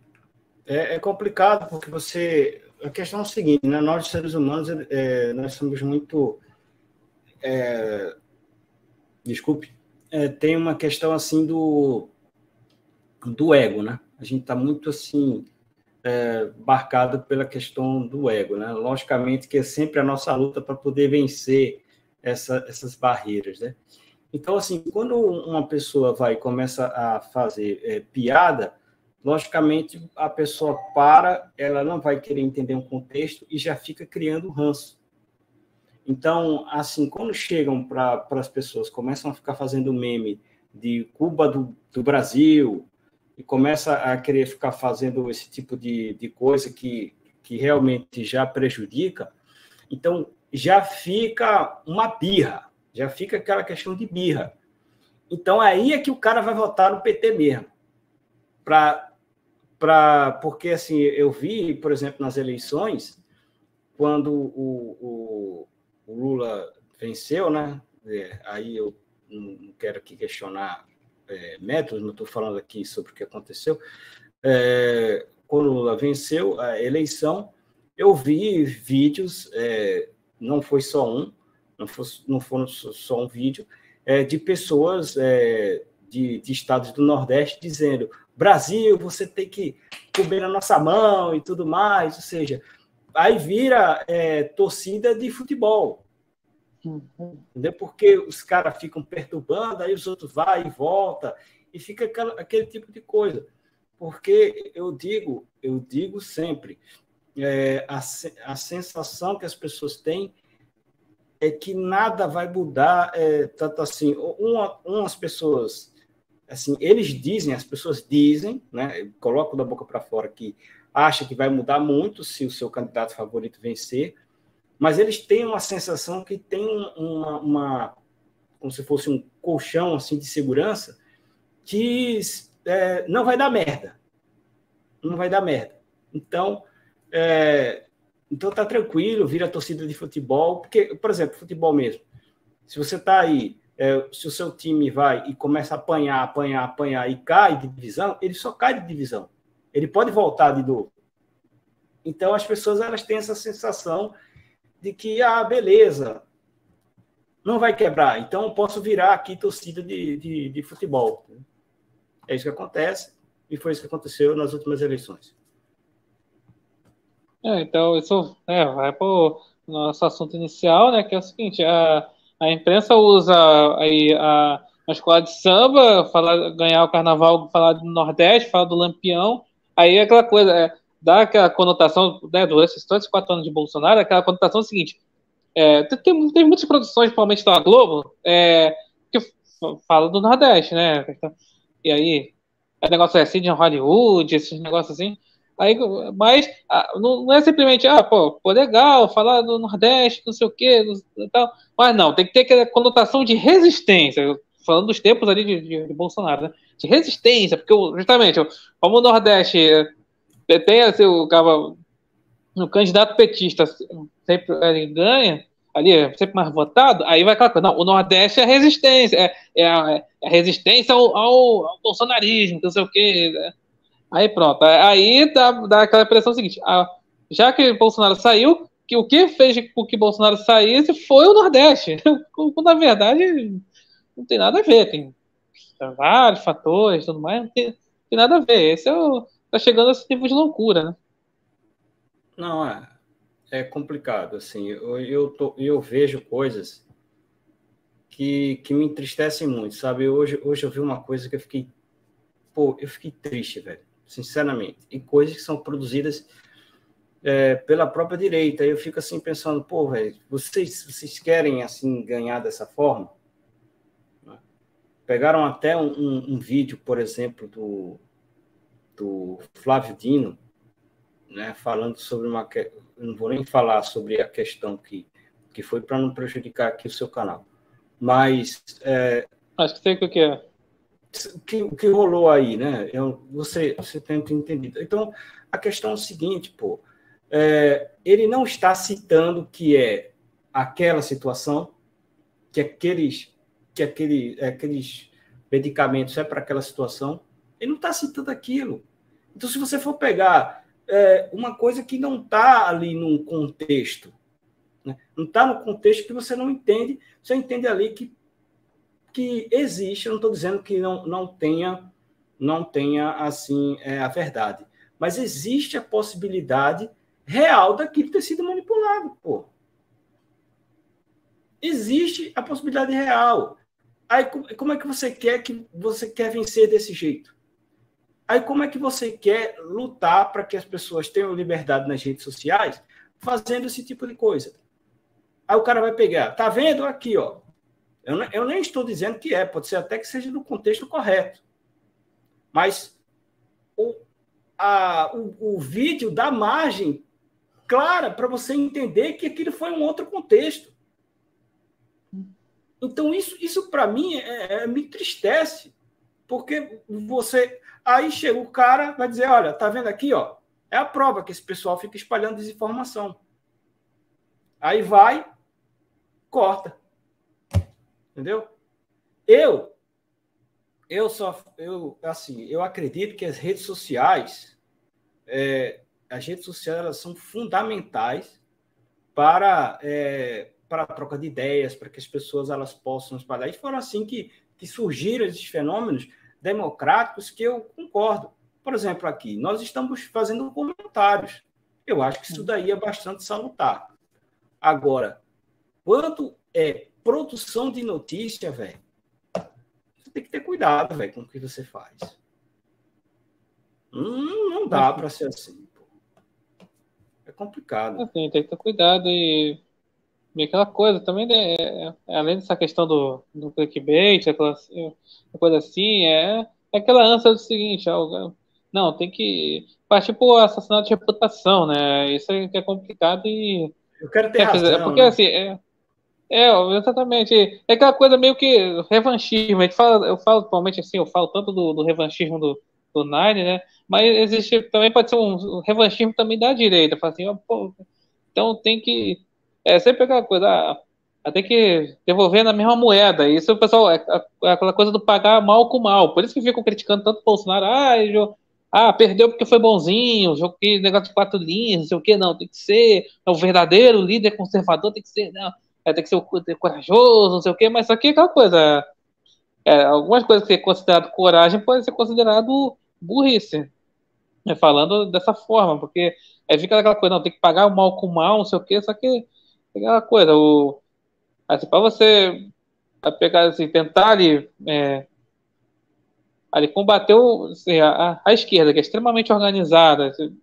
é, é, complicado, porque você. A questão é o seguinte, né? Nós, seres humanos, é, nós somos muito. É, desculpe. É, tem uma questão assim do, do ego, né? A gente está muito assim. É, marcado pela questão do ego, né? Logicamente que é sempre a nossa luta para poder vencer essa, essas barreiras, né? Então, assim, quando uma pessoa vai começa a fazer é, piada, logicamente a pessoa para, ela não vai querer entender um contexto e já fica criando ranço. Então, assim, quando chegam para as pessoas, começam a ficar fazendo meme de Cuba do, do Brasil, e começa a querer ficar fazendo esse tipo de, de coisa que, que realmente já prejudica, então já fica uma birra já fica aquela questão de birra. Então aí é que o cara vai votar no PT mesmo. Pra, pra, porque assim, eu vi, por exemplo, nas eleições, quando o, o, o Lula venceu, né? É, aí eu não quero aqui questionar é, métodos, não estou falando aqui sobre o que aconteceu. É, quando Lula venceu a eleição, eu vi vídeos, é, não foi só um, não, fosse, não foram só um vídeo, é, de pessoas é, de, de estados do Nordeste dizendo: Brasil, você tem que comer na nossa mão e tudo mais. Ou seja, aí vira é, torcida de futebol. Entendeu? Porque os caras ficam perturbando, aí os outros vão e volta e fica aquela, aquele tipo de coisa. Porque eu digo, eu digo sempre, é, a, a sensação que as pessoas têm é que nada vai mudar, é, tanto assim, uma, umas pessoas, assim, eles dizem, as pessoas dizem, né, colocam da boca para fora que acha que vai mudar muito se o seu candidato favorito vencer, mas eles têm uma sensação que tem uma, uma como se fosse um colchão assim de segurança que é, não vai dar merda, não vai dar merda. Então, é, então tá tranquilo, vira torcida de futebol, porque, por exemplo, futebol mesmo. Se você tá aí, é, se o seu time vai e começa a apanhar, apanhar, apanhar e cai de divisão, ele só cai de divisão. Ele pode voltar de novo. Então as pessoas elas têm essa sensação de que, ah, beleza, não vai quebrar, então eu posso virar aqui torcida de, de, de futebol. É isso que acontece, e foi isso que aconteceu nas últimas eleições.
É, então, isso é, vai para o nosso assunto inicial, né, que é o seguinte, a, a imprensa usa aí a, a escola de samba, falar, ganhar o carnaval, falar do Nordeste, falar do Lampião, aí é aquela coisa, é, dá aquela conotação, né, durante esses todos quatro anos de Bolsonaro, aquela conotação seguinte, é, tem, tem muitas produções, principalmente da Globo, é, que fala do Nordeste, né, e aí, é negócio é assim de Hollywood, esses negócios assim, Aí, mas não é simplesmente, ah, pô, pô, legal, falar do Nordeste, não sei o quê, tal. Mas não, tem que ter aquela conotação de resistência, falando dos tempos ali de, de, de Bolsonaro, né? De resistência, porque justamente, como o Nordeste tem assim, o, o candidato petista sempre ele ganha, ali é sempre mais votado, aí vai aquela coisa, não, o Nordeste é resistência, é, é, a, é a resistência ao, ao, ao bolsonarismo, não sei o quê, né? Aí pronto. Aí dá, dá aquela impressão seguinte: a, já que Bolsonaro saiu, que o que fez com que Bolsonaro saísse foi o Nordeste. Quando na verdade não tem nada a ver. Tem vários fatores tudo mais, não tem, tem nada a ver. Esse é o, tá chegando a esse tipo de loucura, né?
Não, é, é complicado. Assim, eu, eu, tô, eu vejo coisas que, que me entristecem muito, sabe? Hoje, hoje eu vi uma coisa que eu fiquei. Pô, eu fiquei triste, velho sinceramente, e coisas que são produzidas é, pela própria direita. Eu fico assim pensando, pô, velho, vocês, vocês querem assim ganhar dessa forma? Pegaram até um, um, um vídeo, por exemplo, do, do Flávio Dino, né, falando sobre uma. Não vou nem falar sobre a questão que, que foi para não prejudicar aqui o seu canal. Mas. É,
Acho que sei o que é
o que, que rolou aí, né? Eu, você, você tem entendido. Então, a questão é o seguinte, pô. É, ele não está citando que é aquela situação, que aqueles, que aquele, aqueles medicamentos é para aquela situação. Ele não está citando aquilo. Então, se você for pegar é, uma coisa que não está ali num contexto, né? não está no contexto que você não entende, você entende ali que que existe, eu não estou dizendo que não, não tenha, não tenha assim é, a verdade, mas existe a possibilidade real daquilo ter sido manipulado, pô. Existe a possibilidade real. Aí como é que você quer que você quer vencer desse jeito? Aí como é que você quer lutar para que as pessoas tenham liberdade nas redes sociais fazendo esse tipo de coisa? Aí o cara vai pegar, tá vendo aqui, ó, eu, eu nem estou dizendo que é, pode ser até que seja no contexto correto. Mas o, a, o, o vídeo dá margem clara para você entender que aquilo foi um outro contexto. Então, isso, isso para mim é, é, me entristece, porque você. Aí chega o cara, vai dizer: olha, tá vendo aqui, ó? É a prova que esse pessoal fica espalhando desinformação. Aí vai, corta. Entendeu? Eu, eu só, eu, assim, eu acredito que as redes sociais, é, as redes sociais elas são fundamentais para, é, para a troca de ideias, para que as pessoas elas possam espalhar. E foram assim que, que surgiram esses fenômenos democráticos que eu concordo. Por exemplo, aqui, nós estamos fazendo comentários. Eu acho que isso daí é bastante salutar. Agora, quanto é produção de notícia, velho, você tem que ter cuidado, velho, com o que você faz. Hum, não dá para ser assim. Pô. É complicado.
Tem que ter cuidado e e aquela coisa também, né, é, é, além dessa questão do, do clickbait, aquela coisa assim, é, é aquela ânsia do seguinte, é não, tem que partir por assassinato de reputação, né? Isso é é complicado e.
Eu quero ter razão.
Porque
né?
assim, é, é, exatamente. É aquela coisa meio que revanchismo. A gente fala, eu falo atualmente assim, eu falo tanto do, do revanchismo do, do Nine, né? Mas existe também pode ser um, revanchismo também da direita. Fala assim, ó, pô, então tem que. É sempre aquela coisa, ah, tem que devolver na mesma moeda. Isso pessoal é, é, aquela coisa do pagar mal com mal. Por isso que ficam criticando tanto o Bolsonaro. Ah, ah, perdeu porque foi bonzinho, jogo que negócio de quatro linhas, não sei o que, não, tem que ser é o verdadeiro líder conservador, tem que ser, não, é, tem que ser o, corajoso, não sei o que, mas isso aqui é aquela coisa. É, algumas coisas que é considerado coragem pode ser considerado burrice. Né, falando dessa forma, porque aí fica aquela coisa, não, tem que pagar o mal com o mal, não sei o que, só que é aquela coisa, o, assim, para você pegar assim, tentar ali é, ali combateu assim, a, a, esquerda, que é extremamente organizada. Assim,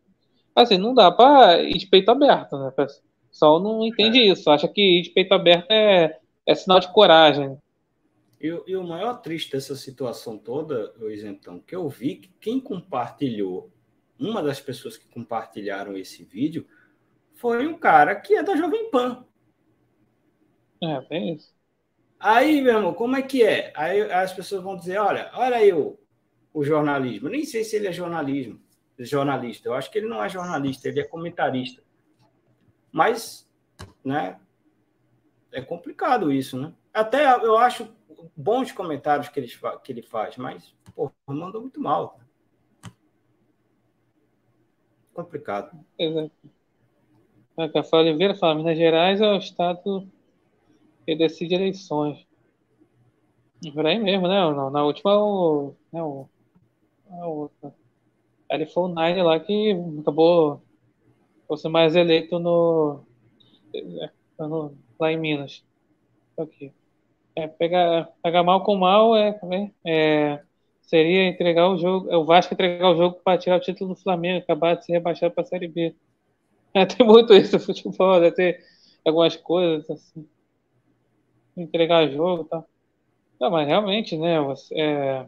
assim não dá para ir de peito aberto, né? O pessoal não entende é. isso, acha que ir de peito aberto é, é sinal de coragem.
E, e, o maior triste dessa situação toda, o isentão, que eu vi que quem compartilhou, uma das pessoas que compartilharam esse vídeo, foi um cara que é da Jovem Pan.
É, bem isso.
Aí, meu irmão, como é que é? Aí as pessoas vão dizer, olha, olha aí o, o jornalismo. Eu nem sei se ele é jornalismo, jornalista. Eu acho que ele não é jornalista, ele é comentarista. Mas, né, é complicado isso, né? Até eu acho bons comentários que ele, que ele faz, mas, pô, mandou muito mal. Complicado.
Exato. A Café Oliveira fala, Minas Gerais é o estado que decide eleições. Por aí mesmo, né? Na, última, o, né, o, a outra. Ele foi o Nine lá que acabou fosse mais eleito no, é, no lá em Minas. Aqui. É, pegar, pegar mal com mal é, é, seria entregar o jogo, é o Vasco entregar o jogo para tirar o título do Flamengo, acabar de ser rebaixado para a Série B. É, tem muito isso no futebol, deve ter algumas coisas assim entregar jogo tá? Não, mas realmente, né? Você, é,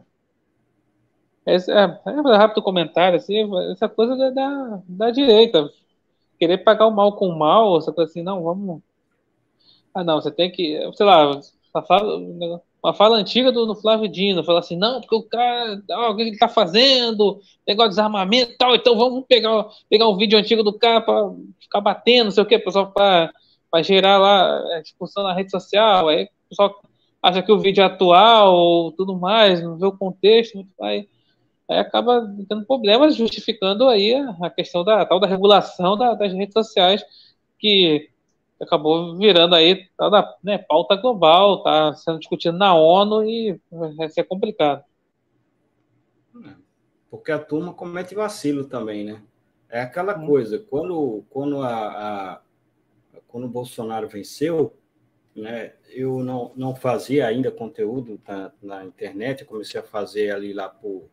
é, é, rápido comentário, assim, essa coisa da, da, da, direita. Querer pagar o mal com o mal, essa coisa assim, não, vamos. Ah, não, você tem que. Sei lá, fala, uma fala antiga do, do Flávio Dino, fala assim, não, porque o cara, ó, o que ele tá fazendo, negócio de desarmamento e tal, então vamos pegar, pegar um vídeo antigo do cara pra ficar batendo, não sei o que, pessoal, pra vai gerar lá é, discussão na rede social, aí o pessoal acha que o vídeo é atual ou tudo mais, não vê o contexto, aí, aí acaba tendo problemas justificando aí a questão da tal da regulação da, das redes sociais que acabou virando aí tal da né, pauta global, tá sendo discutido na ONU e vai ser complicado.
Porque a turma comete vacilo também, né? É aquela hum. coisa, quando, quando a, a quando o Bolsonaro venceu, né, eu não, não fazia ainda conteúdo na, na internet, eu comecei a fazer ali lá por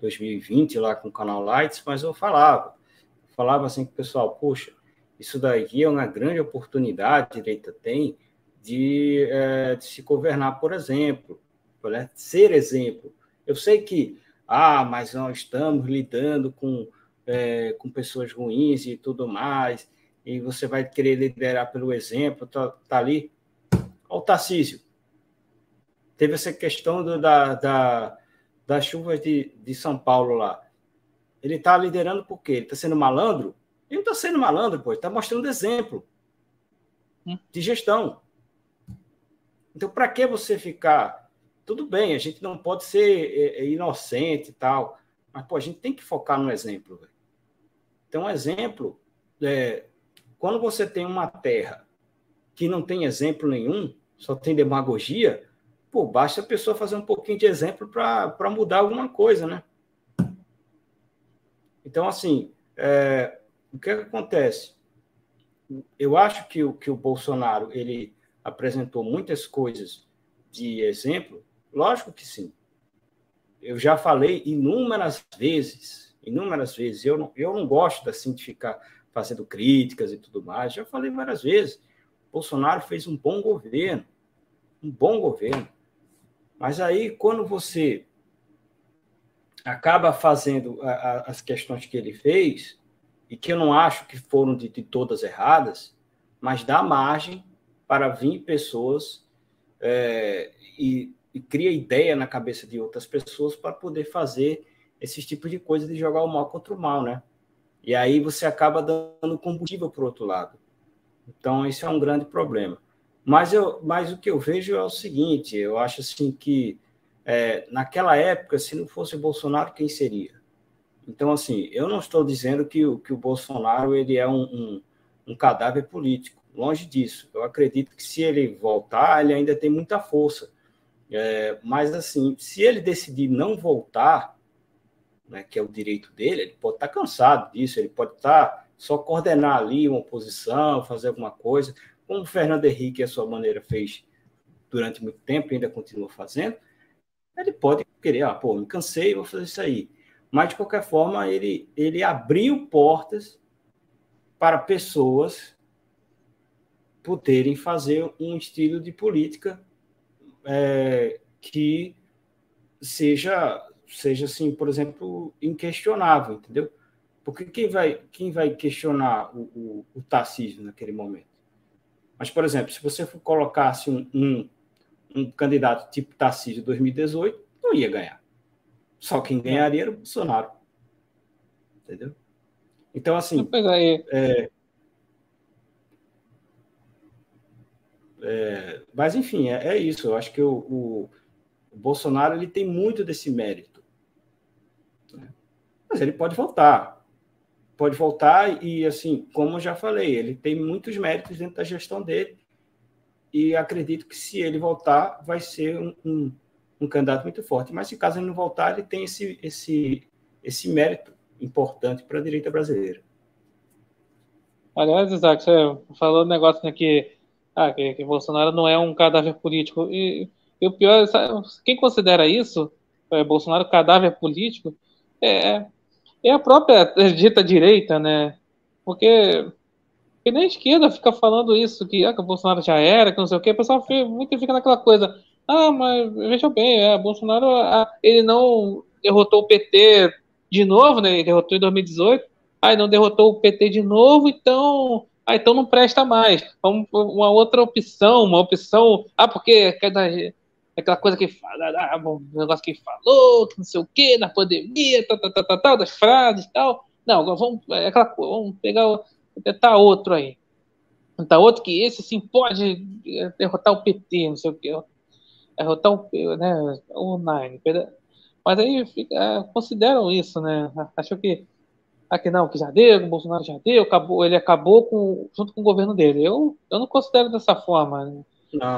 2020, lá com o canal Lights, mas eu falava, falava assim com o pessoal, poxa, isso daqui é uma grande oportunidade, a direita tem, de, é, de se governar, por exemplo, né, ser exemplo. Eu sei que, ah, mas nós estamos lidando com, é, com pessoas ruins e tudo mais, e você vai querer liderar pelo exemplo, tá, tá ali. Olha o Tarcísio. Teve essa questão do, da, da, das chuvas de, de São Paulo lá. Ele está liderando por quê? Ele está sendo malandro? Ele não está sendo malandro, pô. Está mostrando exemplo hum. de gestão. Então, para que você ficar? Tudo bem, a gente não pode ser é, é, inocente e tal, mas pô, a gente tem que focar no exemplo. Véio. Então, exemplo é, quando você tem uma terra que não tem exemplo nenhum, só tem demagogia, pô, basta a pessoa fazer um pouquinho de exemplo para mudar alguma coisa, né? Então, assim, é, o que, é que, acontece? Eu acho que o, que o Bolsonaro ele apresentou muitas coisas de exemplo, lógico que sim. Eu já falei inúmeras vezes, inúmeras vezes. Eu não, eu não gosto assim de ficar fazendo críticas e tudo mais. Já falei várias vezes. Bolsonaro fez um bom governo, um bom governo. Mas aí, quando você acaba fazendo a, a, as questões que ele fez, e que eu não acho que foram de, de todas erradas, mas dá margem para vir pessoas é, e, e, cria ideia na cabeça de outras pessoas para poder fazer esse tipo de coisa de jogar o mal contra o mal, né? E aí você acaba dando combustível para o outro lado. Então, isso é um grande problema. Mas, eu, mas o que eu vejo é o seguinte: eu acho assim que é, naquela época, se não fosse Bolsonaro, quem seria? Então, assim, eu não estou dizendo que, que o Bolsonaro ele é um, um, um cadáver político, longe disso. Eu acredito que se ele voltar, ele ainda tem muita força. É, mas, assim, se ele decidir não voltar, né, que é o direito dele, ele pode estar cansado disso, ele pode estar só coordenar ali uma oposição, fazer alguma coisa, como o Fernando Henrique, a sua maneira, fez durante muito tempo e ainda continua fazendo, ele pode querer, ah, pô, me cansei, vou fazer isso aí. Mas, de qualquer forma, ele, ele abriu portas para pessoas poderem fazer um estilo de política é, que seja, seja assim, por exemplo, inquestionável, entendeu? Porque quem vai, quem vai questionar o, o, o Tarcísio naquele momento? Mas, por exemplo, se você colocasse um, um, um candidato tipo Tarcísio 2018, não ia ganhar. Só quem ganharia era o Bolsonaro. Entendeu? Então, assim. É, é, mas, enfim, é, é, isso. Eu acho que o, o, o, Bolsonaro ele tem muito desse mérito. Né? Mas ele pode voltar. Pode voltar e, assim, como eu já falei, ele tem muitos méritos dentro da gestão dele. E acredito que se ele voltar, vai ser um, um um candidato muito forte. Mas se caso ele não voltar, ele tem esse, esse, esse mérito importante para a direita brasileira.
Aliás, Isaac, você falou um negócio né, que, ah, que, que Bolsonaro não é um cadáver político. E, e o pior, sabe, quem considera isso, é, Bolsonaro cadáver político, é, é a própria dita direita, né? Porque, porque nem a esquerda fica falando isso, que, ah, que o Bolsonaro já era, que não sei o quê, o pessoal fica, muito fica naquela coisa, ah, mas veja bem, é, Bolsonaro ah, ele não derrotou o PT de novo, né? Ele derrotou em 2018. Aí não derrotou o PT de novo, então, ah, então não presta mais. Vamos uma outra opção, uma opção. Ah, porque é aquela coisa que fala, ah, bom, negócio que falou, que não sei o quê, na pandemia, tal, tal, tal, tal, das frases e tal. Não, vamos, é aquela, vamos pegar, tentar outro aí. Tentar outro que esse sim pode é, derrotar o PT, não sei o quê derrotar o, né, o Nine. Mas aí fica, é, consideram isso, né? Achou que aqui não, que já deu, o Bolsonaro já deu, acabou, ele acabou com, junto com o governo dele. Eu, eu não considero dessa forma. Né?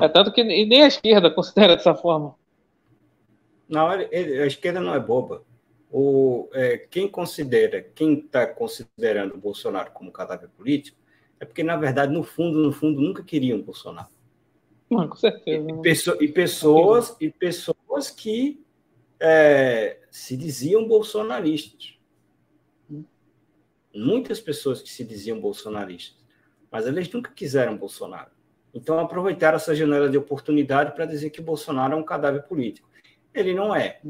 É tanto que nem a esquerda considera dessa forma.
Não, ele, a esquerda não é boba. O, é, quem considera, quem está considerando o Bolsonaro como cadáver político, é porque, na verdade, no fundo, no fundo, nunca queriam o Bolsonaro.
Não, com certeza.
E, e pessoas, e pessoas que é, se diziam bolsonaristas. Muitas pessoas que se diziam bolsonaristas. Mas eles nunca quiseram Bolsonaro. Então aproveitaram essa janela de oportunidade para dizer que Bolsonaro é um cadáver político. Ele não é.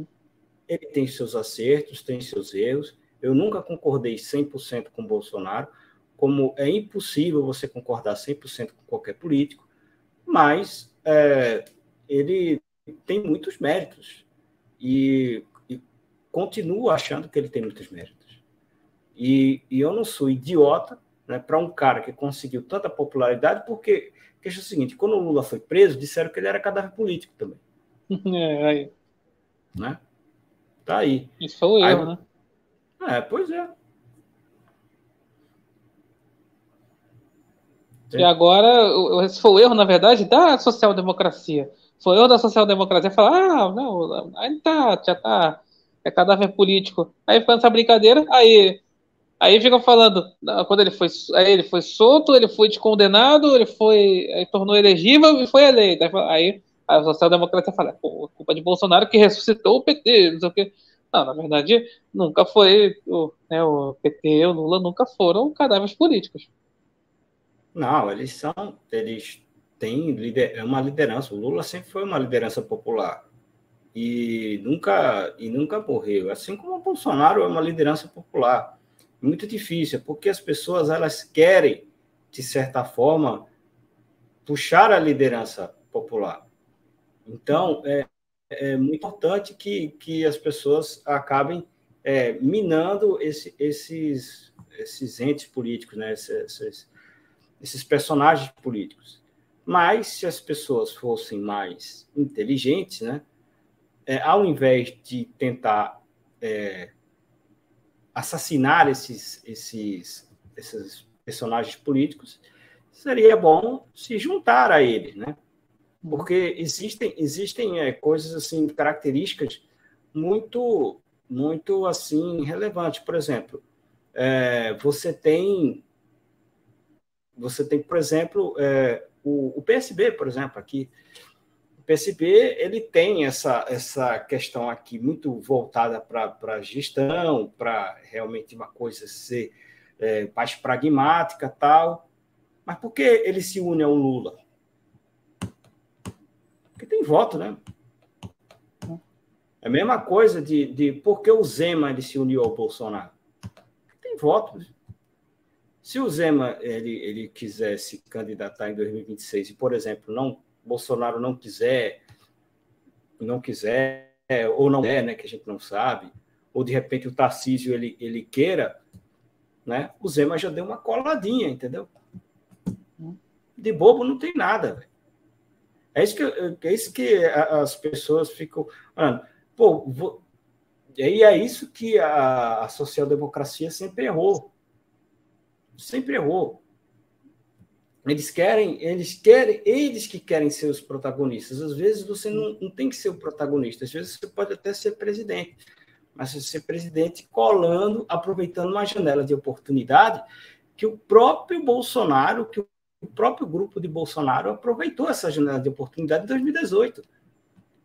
Ele tem seus acertos, tem seus erros. Eu nunca concordei 100% com Bolsonaro, como é impossível você concordar 100% com qualquer político mas é, ele tem muitos méritos e, e, continuo achando que ele tem muitos méritos. E, e eu não sou idiota né, para um cara que conseguiu tanta popularidade, porque queixa é o seguinte: quando o Lula foi preso, disseram que ele era cadáver político também.
É, aí.
Né? Tá aí.
Isso foi o erro,
né? É, pois é.
E agora, esse foi o erro, na verdade, da social-democracia. Foi o erro da social-democracia falar, ah, não, aí tá, já tá, é cadáver político. Aí fica nessa brincadeira, aí, aí ficam falando, quando ele foi, aí ele foi solto, ele foi descondenado, ele foi, aí tornou elegível e foi eleito. Aí, a social-democracia fala, pô, culpa de Bolsonaro que ressuscitou o PT, não sei o quê. Não, na verdade, nunca foi, o, né, o PT, o Lula nunca foram cadáveres políticos.
Não, eles são, eles têm lider, é uma liderança. O Lula sempre foi uma liderança popular e nunca e nunca morreu. Assim como o Bolsonaro é uma liderança popular. Muito difícil, porque as pessoas elas querem de certa forma puxar a liderança popular. Então é, é muito importante que, que as pessoas acabem é, minando esse, esses esses entes políticos, né? Esses, esses personagens políticos. Mas se as pessoas fossem mais inteligentes, né, é, ao invés de tentar é, assassinar esses, esses, esses personagens políticos, seria bom se juntar a eles, né? Porque existem, existem é, coisas assim, características muito, muito assim relevantes. Por exemplo, é, você tem, você tem, por exemplo, é, o, o, PSB, por exemplo, aqui. O PSB ele tem essa, essa questão aqui muito voltada para a gestão, para realmente uma coisa ser é, mais pragmática tal. Mas por que ele se une ao Lula? Porque tem voto, né? É a mesma coisa de, de por que o Zema ele se uniu ao Bolsonaro. Tem voto. Se o Zema ele, ele quiser se candidatar em 2026 e, por exemplo, não Bolsonaro não quiser, não quiser ou não é, né, que a gente não sabe, ou de repente o Tarcísio ele, ele queira, né? O Zema já deu uma coladinha, entendeu? De bobo não tem nada. É isso que, é isso que as pessoas ficam. Mano, pô, vou... e é isso que a, a social-democracia sempre errou. Sempre errou. Eles querem, eles querem, eles que querem ser os protagonistas. Às vezes você não, não tem que ser o protagonista, às vezes você pode até ser presidente, mas você ser presidente colando, aproveitando uma janela de oportunidade que o próprio Bolsonaro, que o próprio grupo de Bolsonaro aproveitou essa janela de oportunidade em 2018.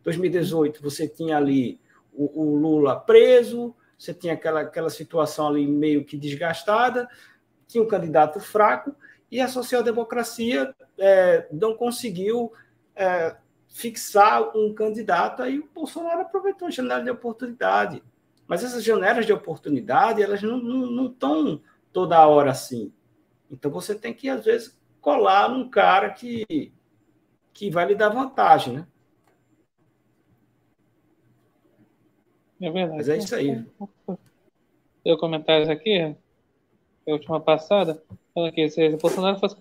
2018, você tinha ali o, o Lula preso, você tinha aquela, aquela situação ali meio que desgastada, tinha um candidato fraco, e a social-democracia é, não conseguiu é, fixar um candidato, aí o Bolsonaro aproveitou a janela de oportunidade. Mas essas janelas de oportunidade, elas não estão toda hora assim. Então você tem que, às vezes, colar num cara que, que vai lhe dar vantagem, né?
É verdade.
Mas é isso aí.
Deu comentários aqui, a última passada, falando que se o Bolsonaro fosse,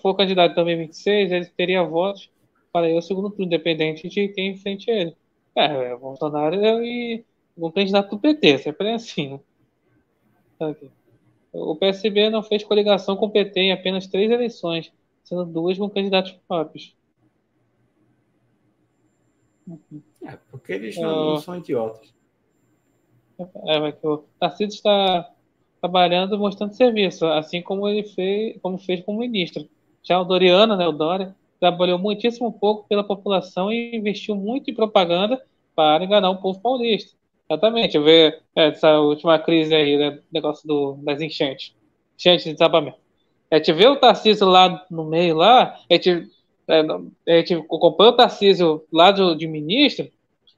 for candidato em 2026, ele teria votos para ir ao segundo turno, independente de quem enfrente ele. É, o Bolsonaro e um candidato do PT, sempre é assim, né? Aqui. O PSB não fez coligação com o PT em apenas três eleições, sendo duas com candidatos próprios.
É, porque eles não, não são idiotas.
É, mas o Tarcísio está trabalhando mostrando serviço, assim como ele fez, como fez como ministro. Já o Doriano, né, o Dória, trabalhou muitíssimo pouco pela população e investiu muito em propaganda para enganar o povo paulista. Exatamente, ver é, essa última crise aí, né, negócio do, das enchentes. Enchentes de desabamento. A gente vê o Tarcísio lá no meio lá, a gente, é, a gente acompanha o Tarcísio lá de ministro,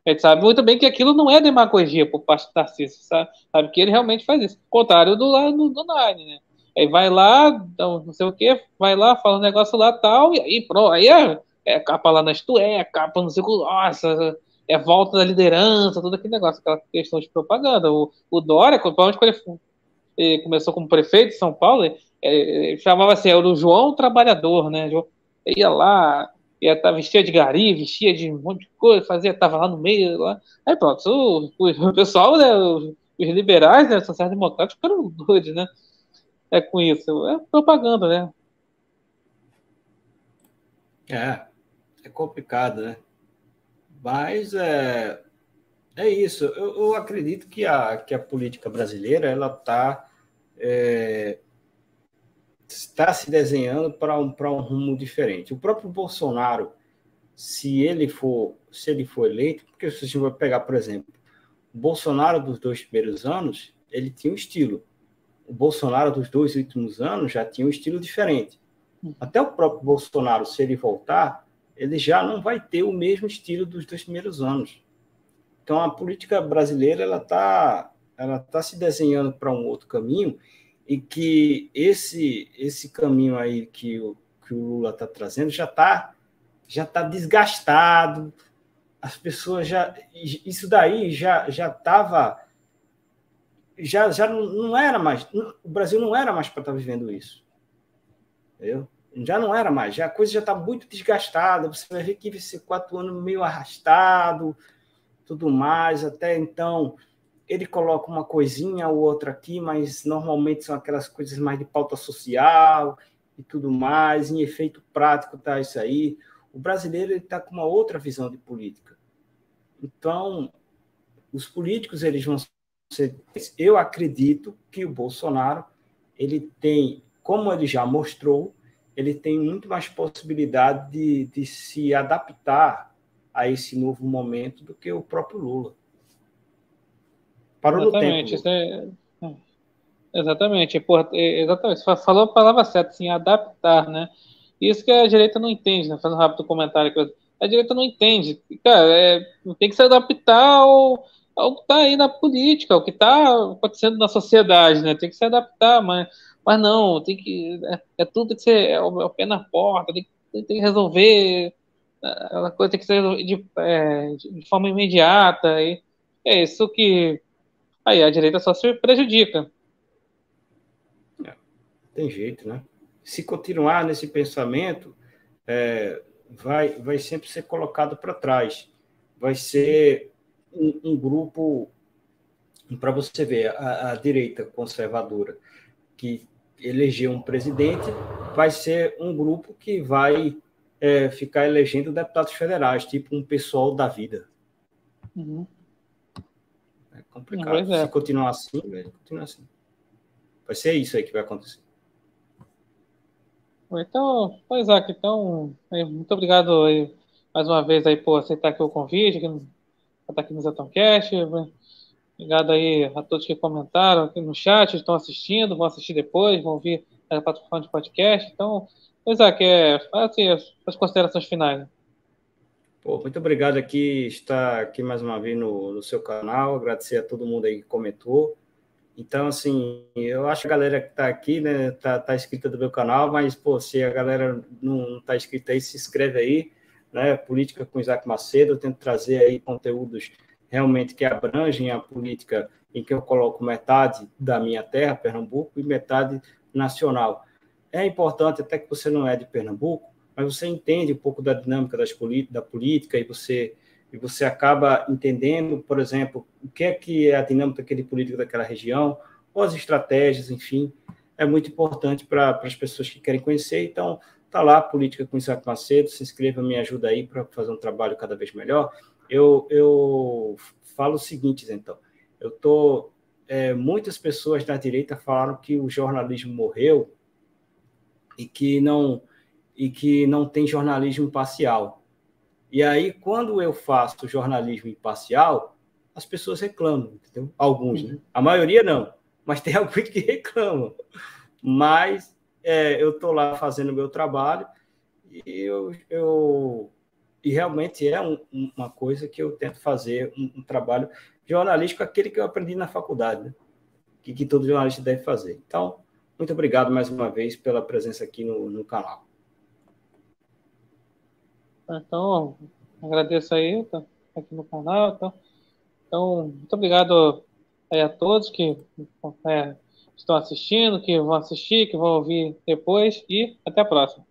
a gente sabe muito bem que aquilo não é demagogia por parte do Tarcísio, sabe? sabe que ele realmente faz isso. Contrário do lado do, Nine, né? Aí vai lá, não sei o que, vai lá, fala um negócio lá tal, e aí pronto, aí é, é capa lá na Estué, capa não sei o que, nossa, é volta da liderança, todo aquele negócio, aquela questão de propaganda. O, o Dória, quando ele, ele começou como prefeito de São Paulo, ele, ele chamava assim, era o João Trabalhador, né? Ele ia lá, ia estar vestia de gari, vestia de um monte de coisa, fazia, estava lá no meio, lá. Aí pronto, o, o, pessoal, né, os, liberais, né, sociais-democratas ficaram doidos, né? É com isso, é propaganda, né?
É, é complicado, né? Mas é, é isso. Eu, eu acredito que a, que a política brasileira ela está é, está se desenhando para um, para um rumo diferente. O próprio Bolsonaro, se ele for se ele for eleito, porque se você vai pegar, por exemplo, o Bolsonaro dos dois primeiros anos, ele tinha um estilo. O Bolsonaro dos dois últimos anos já tinha um estilo diferente. Até o próprio Bolsonaro, se ele voltar, ele já não vai ter o mesmo estilo dos dois primeiros anos. Então, a política brasileira ela está ela tá se desenhando para um outro caminho e que esse esse caminho aí que o, que o Lula está trazendo já está já tá desgastado. As pessoas já isso daí já já estava já já não, era mais o Brasil não era mais para estar tá vivendo isso, entendeu? já não era mais, já a coisa já está muito desgastada. Você vai ver que vai ser quatro anos meio arrastado, tudo mais. Até então, ele coloca uma coisinha ou outra aqui, mas normalmente são aquelas coisas mais de pauta social e tudo mais. Em efeito prático tá isso aí. O brasileiro está com uma outra visão de política. Então, os políticos eles vão ser. Eu acredito que o Bolsonaro ele tem, como ele já mostrou, ele tem muito mais possibilidade de, de se adaptar a esse novo momento do que o próprio Lula.
Parou exatamente, no tempo. É... é exatamente, porra, é, exatamente. Você falou a palavra certa, assim, adaptar, né? Isso que a direita não entende, né? Fazendo um rápido comentário. A direita não entende. Cara, é, tem que se adaptar ao, ao que está aí na política, ao que está acontecendo na sociedade, né? Tem que se adaptar, mas, mas não, tem que. É, é tudo que ser é o, é pé na porta, tem, tem que resolver. Aquela coisa tem que ser de, é, de forma imediata. E é isso que aí a direita só se prejudica.
É, tem jeito, né? Se continuar nesse pensamento, é, vai, vai sempre ser colocado para trás. Vai ser um, um grupo, para você ver, a, a, direita conservadora que elegeu um presidente, vai ser um grupo que vai é, ficar elegendo deputados federais, tipo um pessoal da vida. Uhum. Complicado. É. Se continuar assim, velho, continuar assim. Vai ser isso aí que vai acontecer.
Então, pois é, então, muito obrigado aí, mais uma vez aí por aceitar aqui o convite, aqui, estar aqui no Zetoncast. Obrigado aí a todos que comentaram aqui no chat, estão assistindo, vão assistir depois, vão ouvir a plataforma de podcast. Então, pois é, que é, assim, as, as considerações finais.
Pô, muito obrigado aqui, estar aqui mais uma vez no, no seu canal, agradecer a todo mundo aí que comentou. Então, assim, eu acho que a galera que está aqui, né, tá, tá inscrita do meu canal, mas, pô, se a galera não está inscrita aí, se inscreve aí, né, Política com Isaac Macedo, eu tento trazer aí conteúdos realmente que abrangem a política em que eu coloco metade da minha terra, Pernambuco, e metade nacional. É importante, até que você não é de Pernambuco, mas você entende um pouco da dinâmica das da política e você e você acaba entendendo, por exemplo, o que é que é a dinâmica daquele político daquela região, ou as estratégias, enfim, é muito importante para as pessoas que querem conhecer. Então, tá lá, Política com Isaac Macedo, se inscreva, me ajuda aí para fazer um trabalho cada vez melhor. Eu, eu falo o seguinte, então, eu tô é, muitas pessoas da direita falaram que o jornalismo morreu e que não e que não tem jornalismo imparcial. E aí, quando eu faço jornalismo imparcial, as pessoas reclamam, entendeu? Alguns, né? A maioria não, mas tem alguns que reclamam. Mas é, eu estou lá fazendo o meu trabalho e eu, eu e realmente é um, uma coisa que eu tento fazer um, um, trabalho jornalístico, aquele que eu aprendi na faculdade, né? que, que todo jornalista deve fazer. Então, muito obrigado mais uma vez pela presença aqui no, no canal.
Então, agradeço aí, tá aqui no canal. Então, então muito obrigado a todos que é, estão assistindo, que vão assistir, que vão ouvir depois e até a próxima.